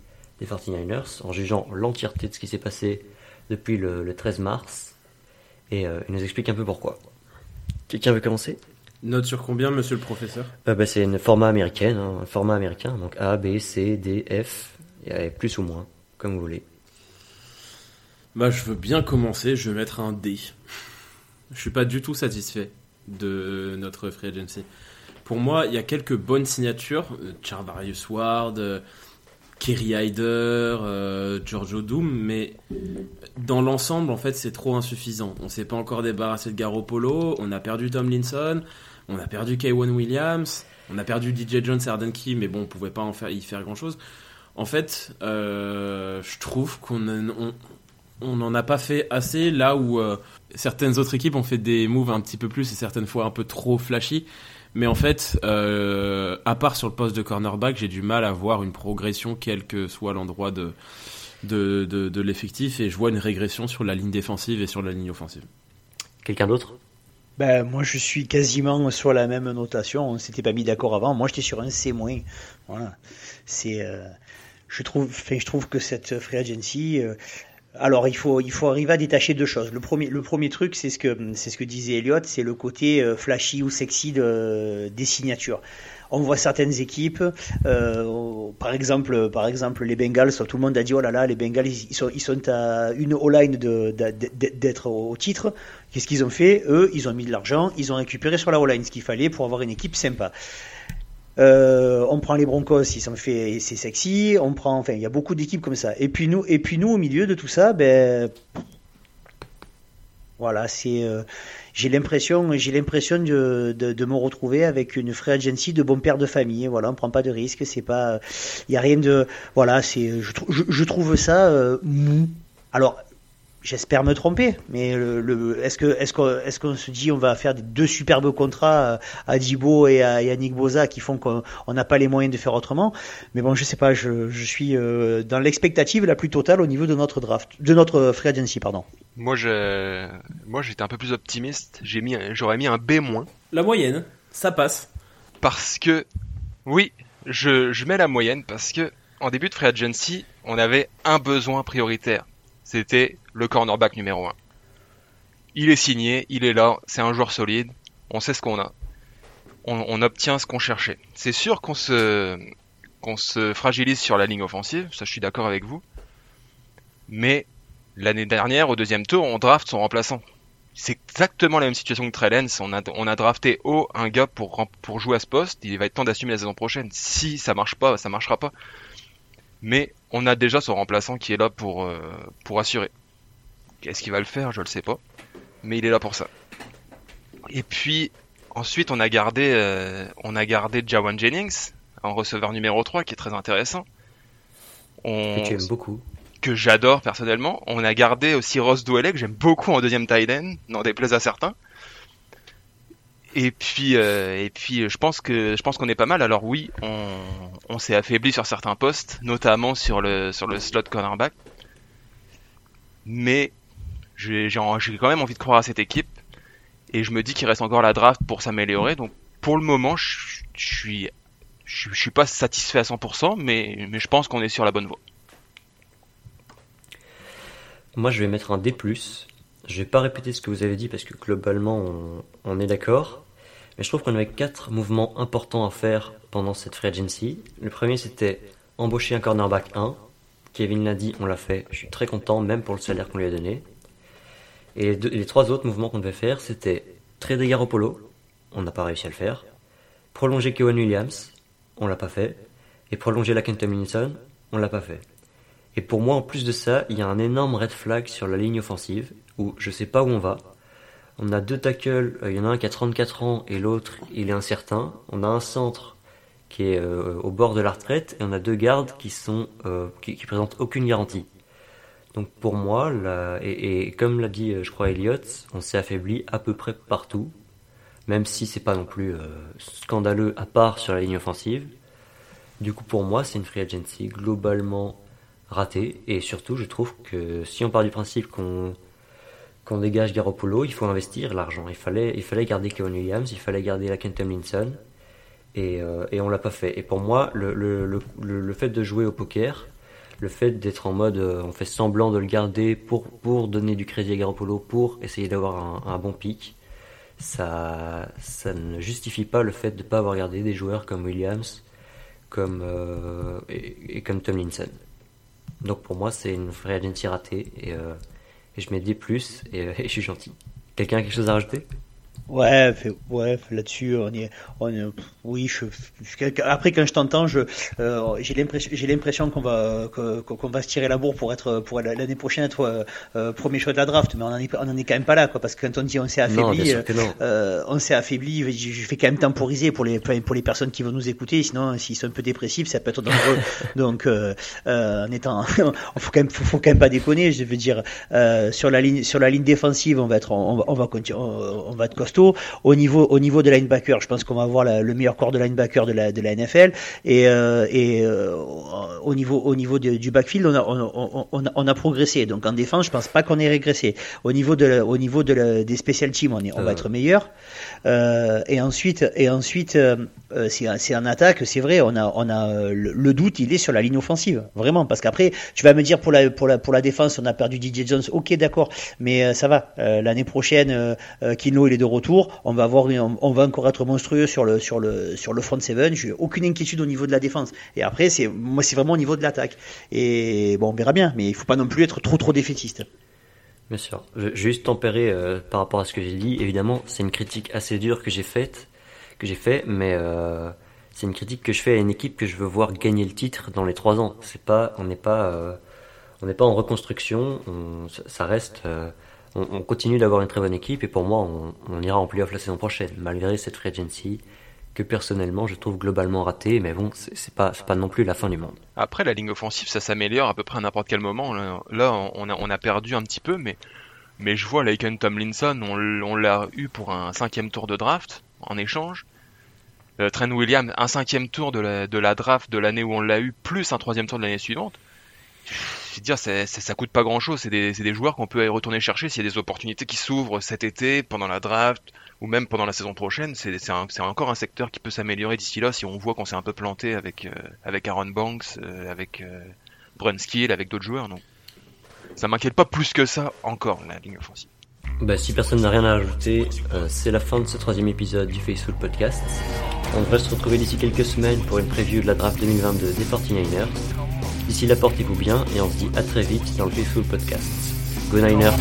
des 49ers en jugeant l'entièreté de ce qui s'est passé depuis le, le 13 mars et euh, il nous explique un peu pourquoi. Quelqu'un veut commencer? Note sur combien, monsieur le professeur? Euh, bah, C'est une format américaine, hein, un format américain, donc A, B, C, D, F, et plus ou moins, comme vous voulez. Bah, je veux bien commencer, je vais mettre un D. Je suis pas du tout satisfait de notre free agency. Pour moi, il y a quelques bonnes signatures, euh, Charvarius Ward, euh, Kerry Hyder, euh, Giorgio Doom, mais dans l'ensemble, en fait, c'est trop insuffisant. On s'est pas encore débarrassé de Garoppolo, on a perdu Tomlinson, on a perdu Kaywan Williams, on a perdu DJ Jones et Key, mais bon, on pouvait pas en faire, y faire grand chose. En fait, euh, je trouve qu'on n'en a pas fait assez là où euh, certaines autres équipes ont fait des moves un petit peu plus et certaines fois un peu trop flashy. Mais en fait, euh, à part sur le poste de cornerback, j'ai du mal à voir une progression quel que soit l'endroit de, de, de, de l'effectif et je vois une régression sur la ligne défensive et sur la ligne offensive. Quelqu'un d'autre? Ben, moi, je suis quasiment sur la même notation. On s'était pas mis d'accord avant. Moi, j'étais sur un C-. Voilà. C'est, euh, je trouve, enfin, je trouve que cette free agency, euh, alors il faut, il faut arriver à détacher deux choses. Le premier, le premier truc, c'est ce que, c'est ce que disait Elliot, c'est le côté euh, flashy ou sexy de, des signatures. On voit certaines équipes, euh, par exemple, par exemple les Bengals. Tout le monde a dit oh là là, les Bengals, ils sont, ils sont à une O-line de, d'être au titre. Qu'est-ce qu'ils ont fait? Eux, ils ont mis de l'argent, ils ont récupéré sur la O-line ce qu'il fallait pour avoir une équipe sympa. Euh, on prend les Broncos, ils sont fait, c'est sexy. On prend, enfin, il y a beaucoup d'équipes comme ça. Et puis nous, et puis nous, au milieu de tout ça, ben, Voilà, c'est euh, j'ai l'impression j'ai l'impression de, de, de, me retrouver avec une free agency de bon père de famille. Voilà, on prend pas de risque, c'est pas il y a rien de voilà, c'est je, je, je trouve ça euh, mou. Alors J'espère me tromper, mais le, est-ce que est-ce qu'on est-ce qu'on se dit on va faire deux superbes contrats à Dibo et à Yannick Boza qui font qu'on n'a pas les moyens de faire autrement Mais bon, je sais pas, je, je suis euh, dans l'expectative la plus totale au niveau de notre draft, de notre free agency, pardon. Moi, je, moi, j'étais un peu plus optimiste. J'ai mis, j'aurais mis un B moins. La moyenne, ça passe. Parce que, oui, je, je mets la moyenne parce que en début de free agency, on avait un besoin prioritaire c'était le cornerback numéro 1. Il est signé, il est là, c'est un joueur solide, on sait ce qu'on a. On, obtient ce qu'on cherchait. C'est sûr qu'on se, qu'on se fragilise sur la ligne offensive, ça je suis d'accord avec vous. Mais l'année dernière, au deuxième tour, on draft son remplaçant. C'est exactement la même situation que Trellens. On a, on a drafté haut un gars pour, pour jouer à ce poste. Il va être temps d'assumer la saison prochaine. Si ça marche pas, ça marchera pas. Mais on a déjà son remplaçant qui est là pour, euh, pour assurer. Qu'est-ce qu'il va le faire? Je le sais pas. Mais il est là pour ça. Et puis, ensuite, on a gardé, euh, on a gardé Jawan Jennings, en receveur numéro 3, qui est très intéressant. On... Que tu aimes beaucoup. Que j'adore personnellement. On a gardé aussi Ross Dwelley, que j'aime beaucoup en deuxième tight end, n'en déplaise à certains. Et puis, euh, et puis, je pense que je pense qu'on est pas mal. Alors oui, on, s'est affaibli sur certains postes, notamment sur le sur le slot cornerback. Mais j'ai quand même envie de croire à cette équipe et je me dis qu'il reste encore la draft pour s'améliorer. Donc pour le moment, je, suis je, suis pas satisfait à 100%, mais mais je pense qu'on est sur la bonne voie. Moi, je vais mettre un D+. Je vais pas répéter ce que vous avez dit parce que globalement, on est d'accord. Mais je trouve qu'on avait quatre mouvements importants à faire pendant cette free agency. Le premier, c'était embaucher un cornerback 1. Kevin l'a dit, on l'a fait. Je suis très content, même pour le salaire qu'on lui a donné. Et les, trois autres mouvements qu'on devait faire, c'était trader Garoppolo. On n'a pas réussi à le faire. Prolonger Kevin Williams. On l'a pas fait. Et prolonger la Tomlinson. On l'a pas fait. Et pour moi, en plus de ça, il y a un énorme red flag sur la ligne offensive où je sais pas où on va. On a deux tackles, euh, il y en a un qui a 34 ans et l'autre il est incertain. On a un centre qui est euh, au bord de la retraite et on a deux gardes qui sont euh, qui, présentent aucune garantie. Donc pour moi, et, comme l'a dit je crois Elliott, on s'est affaibli à peu près partout, même si c'est pas non plus scandaleux à part sur la ligne offensive. Du coup pour moi c'est une free agency globalement ratée et surtout je trouve que si on part du principe qu'on qu'on dégage Garoppolo, il faut investir l'argent. Il fallait, il fallait garder Kevin Williams, il fallait garder la Tomlinson, et, euh, et on l'a pas fait. Et pour moi, le, le, le, le, fait de jouer au poker, le fait d'être en mode, euh, on fait semblant de le garder pour, pour donner du crédit à Garoppolo, pour essayer d'avoir un, un, bon pic, ça, ça ne justifie pas le fait de ne pas avoir gardé des joueurs comme Williams, comme, euh, et, comme Tomlinson. Donc pour moi, c'est une vraie agency ratée, et euh, et je mets des plus et, et je suis gentil. Quelqu'un a quelque chose à rajouter? Ouais, ouais, là-dessus, on est, on est, oui, je, après quand je t'entends, je, euh, j'ai l'impression, j'ai l'impression qu'on va, qu'on va se tirer la bourre pour être, pour l'année prochaine être euh, euh, premier choix de la draft, mais on en est, on en est quand même pas là, quoi, parce que quand on dit on s'est affaibli, euh, on s'est affaibli, je fais quand même temporiser pour les, pour les personnes qui vont nous écouter, sinon s'ils sont un peu dépressifs, ça peut être dangereux. Donc, en étant, faut quand même, faut, quand même pas déconner, je veux dire, sur la ligne, sur la ligne défensive, on va être, on va, on va continuer, on va être costaud au niveau, au niveau de linebacker, je pense qu'on va avoir le meilleur corps de linebacker de la, de la NFL. Et, euh, et euh, au niveau, au niveau du backfield, on a, on, on, on, a progressé. Donc en défense, je pense pas qu'on ait régressé. Au niveau de, au niveau de des special teams, on, est, on va euh. être meilleur. Et ensuite, et ensuite, c'est en attaque, c'est vrai, on a, on a le, doute, il est sur la ligne offensive, vraiment, parce qu'après, tu vas me dire pour la, pour la, pour la défense, on a perdu DJ Jones. Ok, d'accord, mais ça va. L'année prochaine, Kino il est de retour on va avoir, on, va encore être monstrueux sur le sur le sur le front seven. Aucune inquiétude au niveau de la défense. Et après, c'est moi, c'est vraiment au niveau de l'attaque. Et bon, on verra bien, mais il faut pas non plus être trop trop défaitiste. Bien sûr. Je, juste tempérer euh, par rapport à ce que j'ai dit. Évidemment, c'est une critique assez dure que j'ai faite, que j'ai fait, mais euh, c'est une critique que je fais à une équipe que je veux voir gagner le titre dans les trois ans. C'est pas, on n'est pas, euh, on n'est pas en reconstruction. ça reste on, continue d'avoir une très bonne équipe et pour moi, on, on ira en playoff la saison prochaine, malgré cette free agency que personnellement je trouve globalement ratée, mais bon, c'est pas, pas non plus la fin du monde. Après, la ligne offensive, ça s'améliore à peu près à n'importe quel moment. Là, on a, perdu un petit peu, mais, je vois Laken Tomlinson, on, on l'a eu pour un cinquième tour de draft en échange. Euh, Trent Williams, un cinquième tour de la, de la draft de l'année où on l'a eu, plus un troisième tour de l'année suivante. Je veux dire, ça, ça, coûte pas grand chose. C'est des, joueurs qu'on peut retourner chercher s'il y a des opportunités qui s'ouvrent cet été, pendant la draft, ou même pendant la saison prochaine. C'est encore un secteur qui peut s'améliorer d'ici là si on voit qu'on s'est un peu planté avec, euh, Aaron Banks, euh, avec euh, Brunskill, avec d'autres joueurs. Non. Ça m'inquiète pas plus que ça encore, la ligne offensive. Bah, si personne n'a rien à ajouter, euh, c'est la fin de ce troisième épisode du Facebook Podcast. On devrait se retrouver d'ici quelques semaines pour une preview de la draft 2022 des 49ers. D'ici là, portez-vous bien et on se dit à très vite dans le Podcast. Go Niners!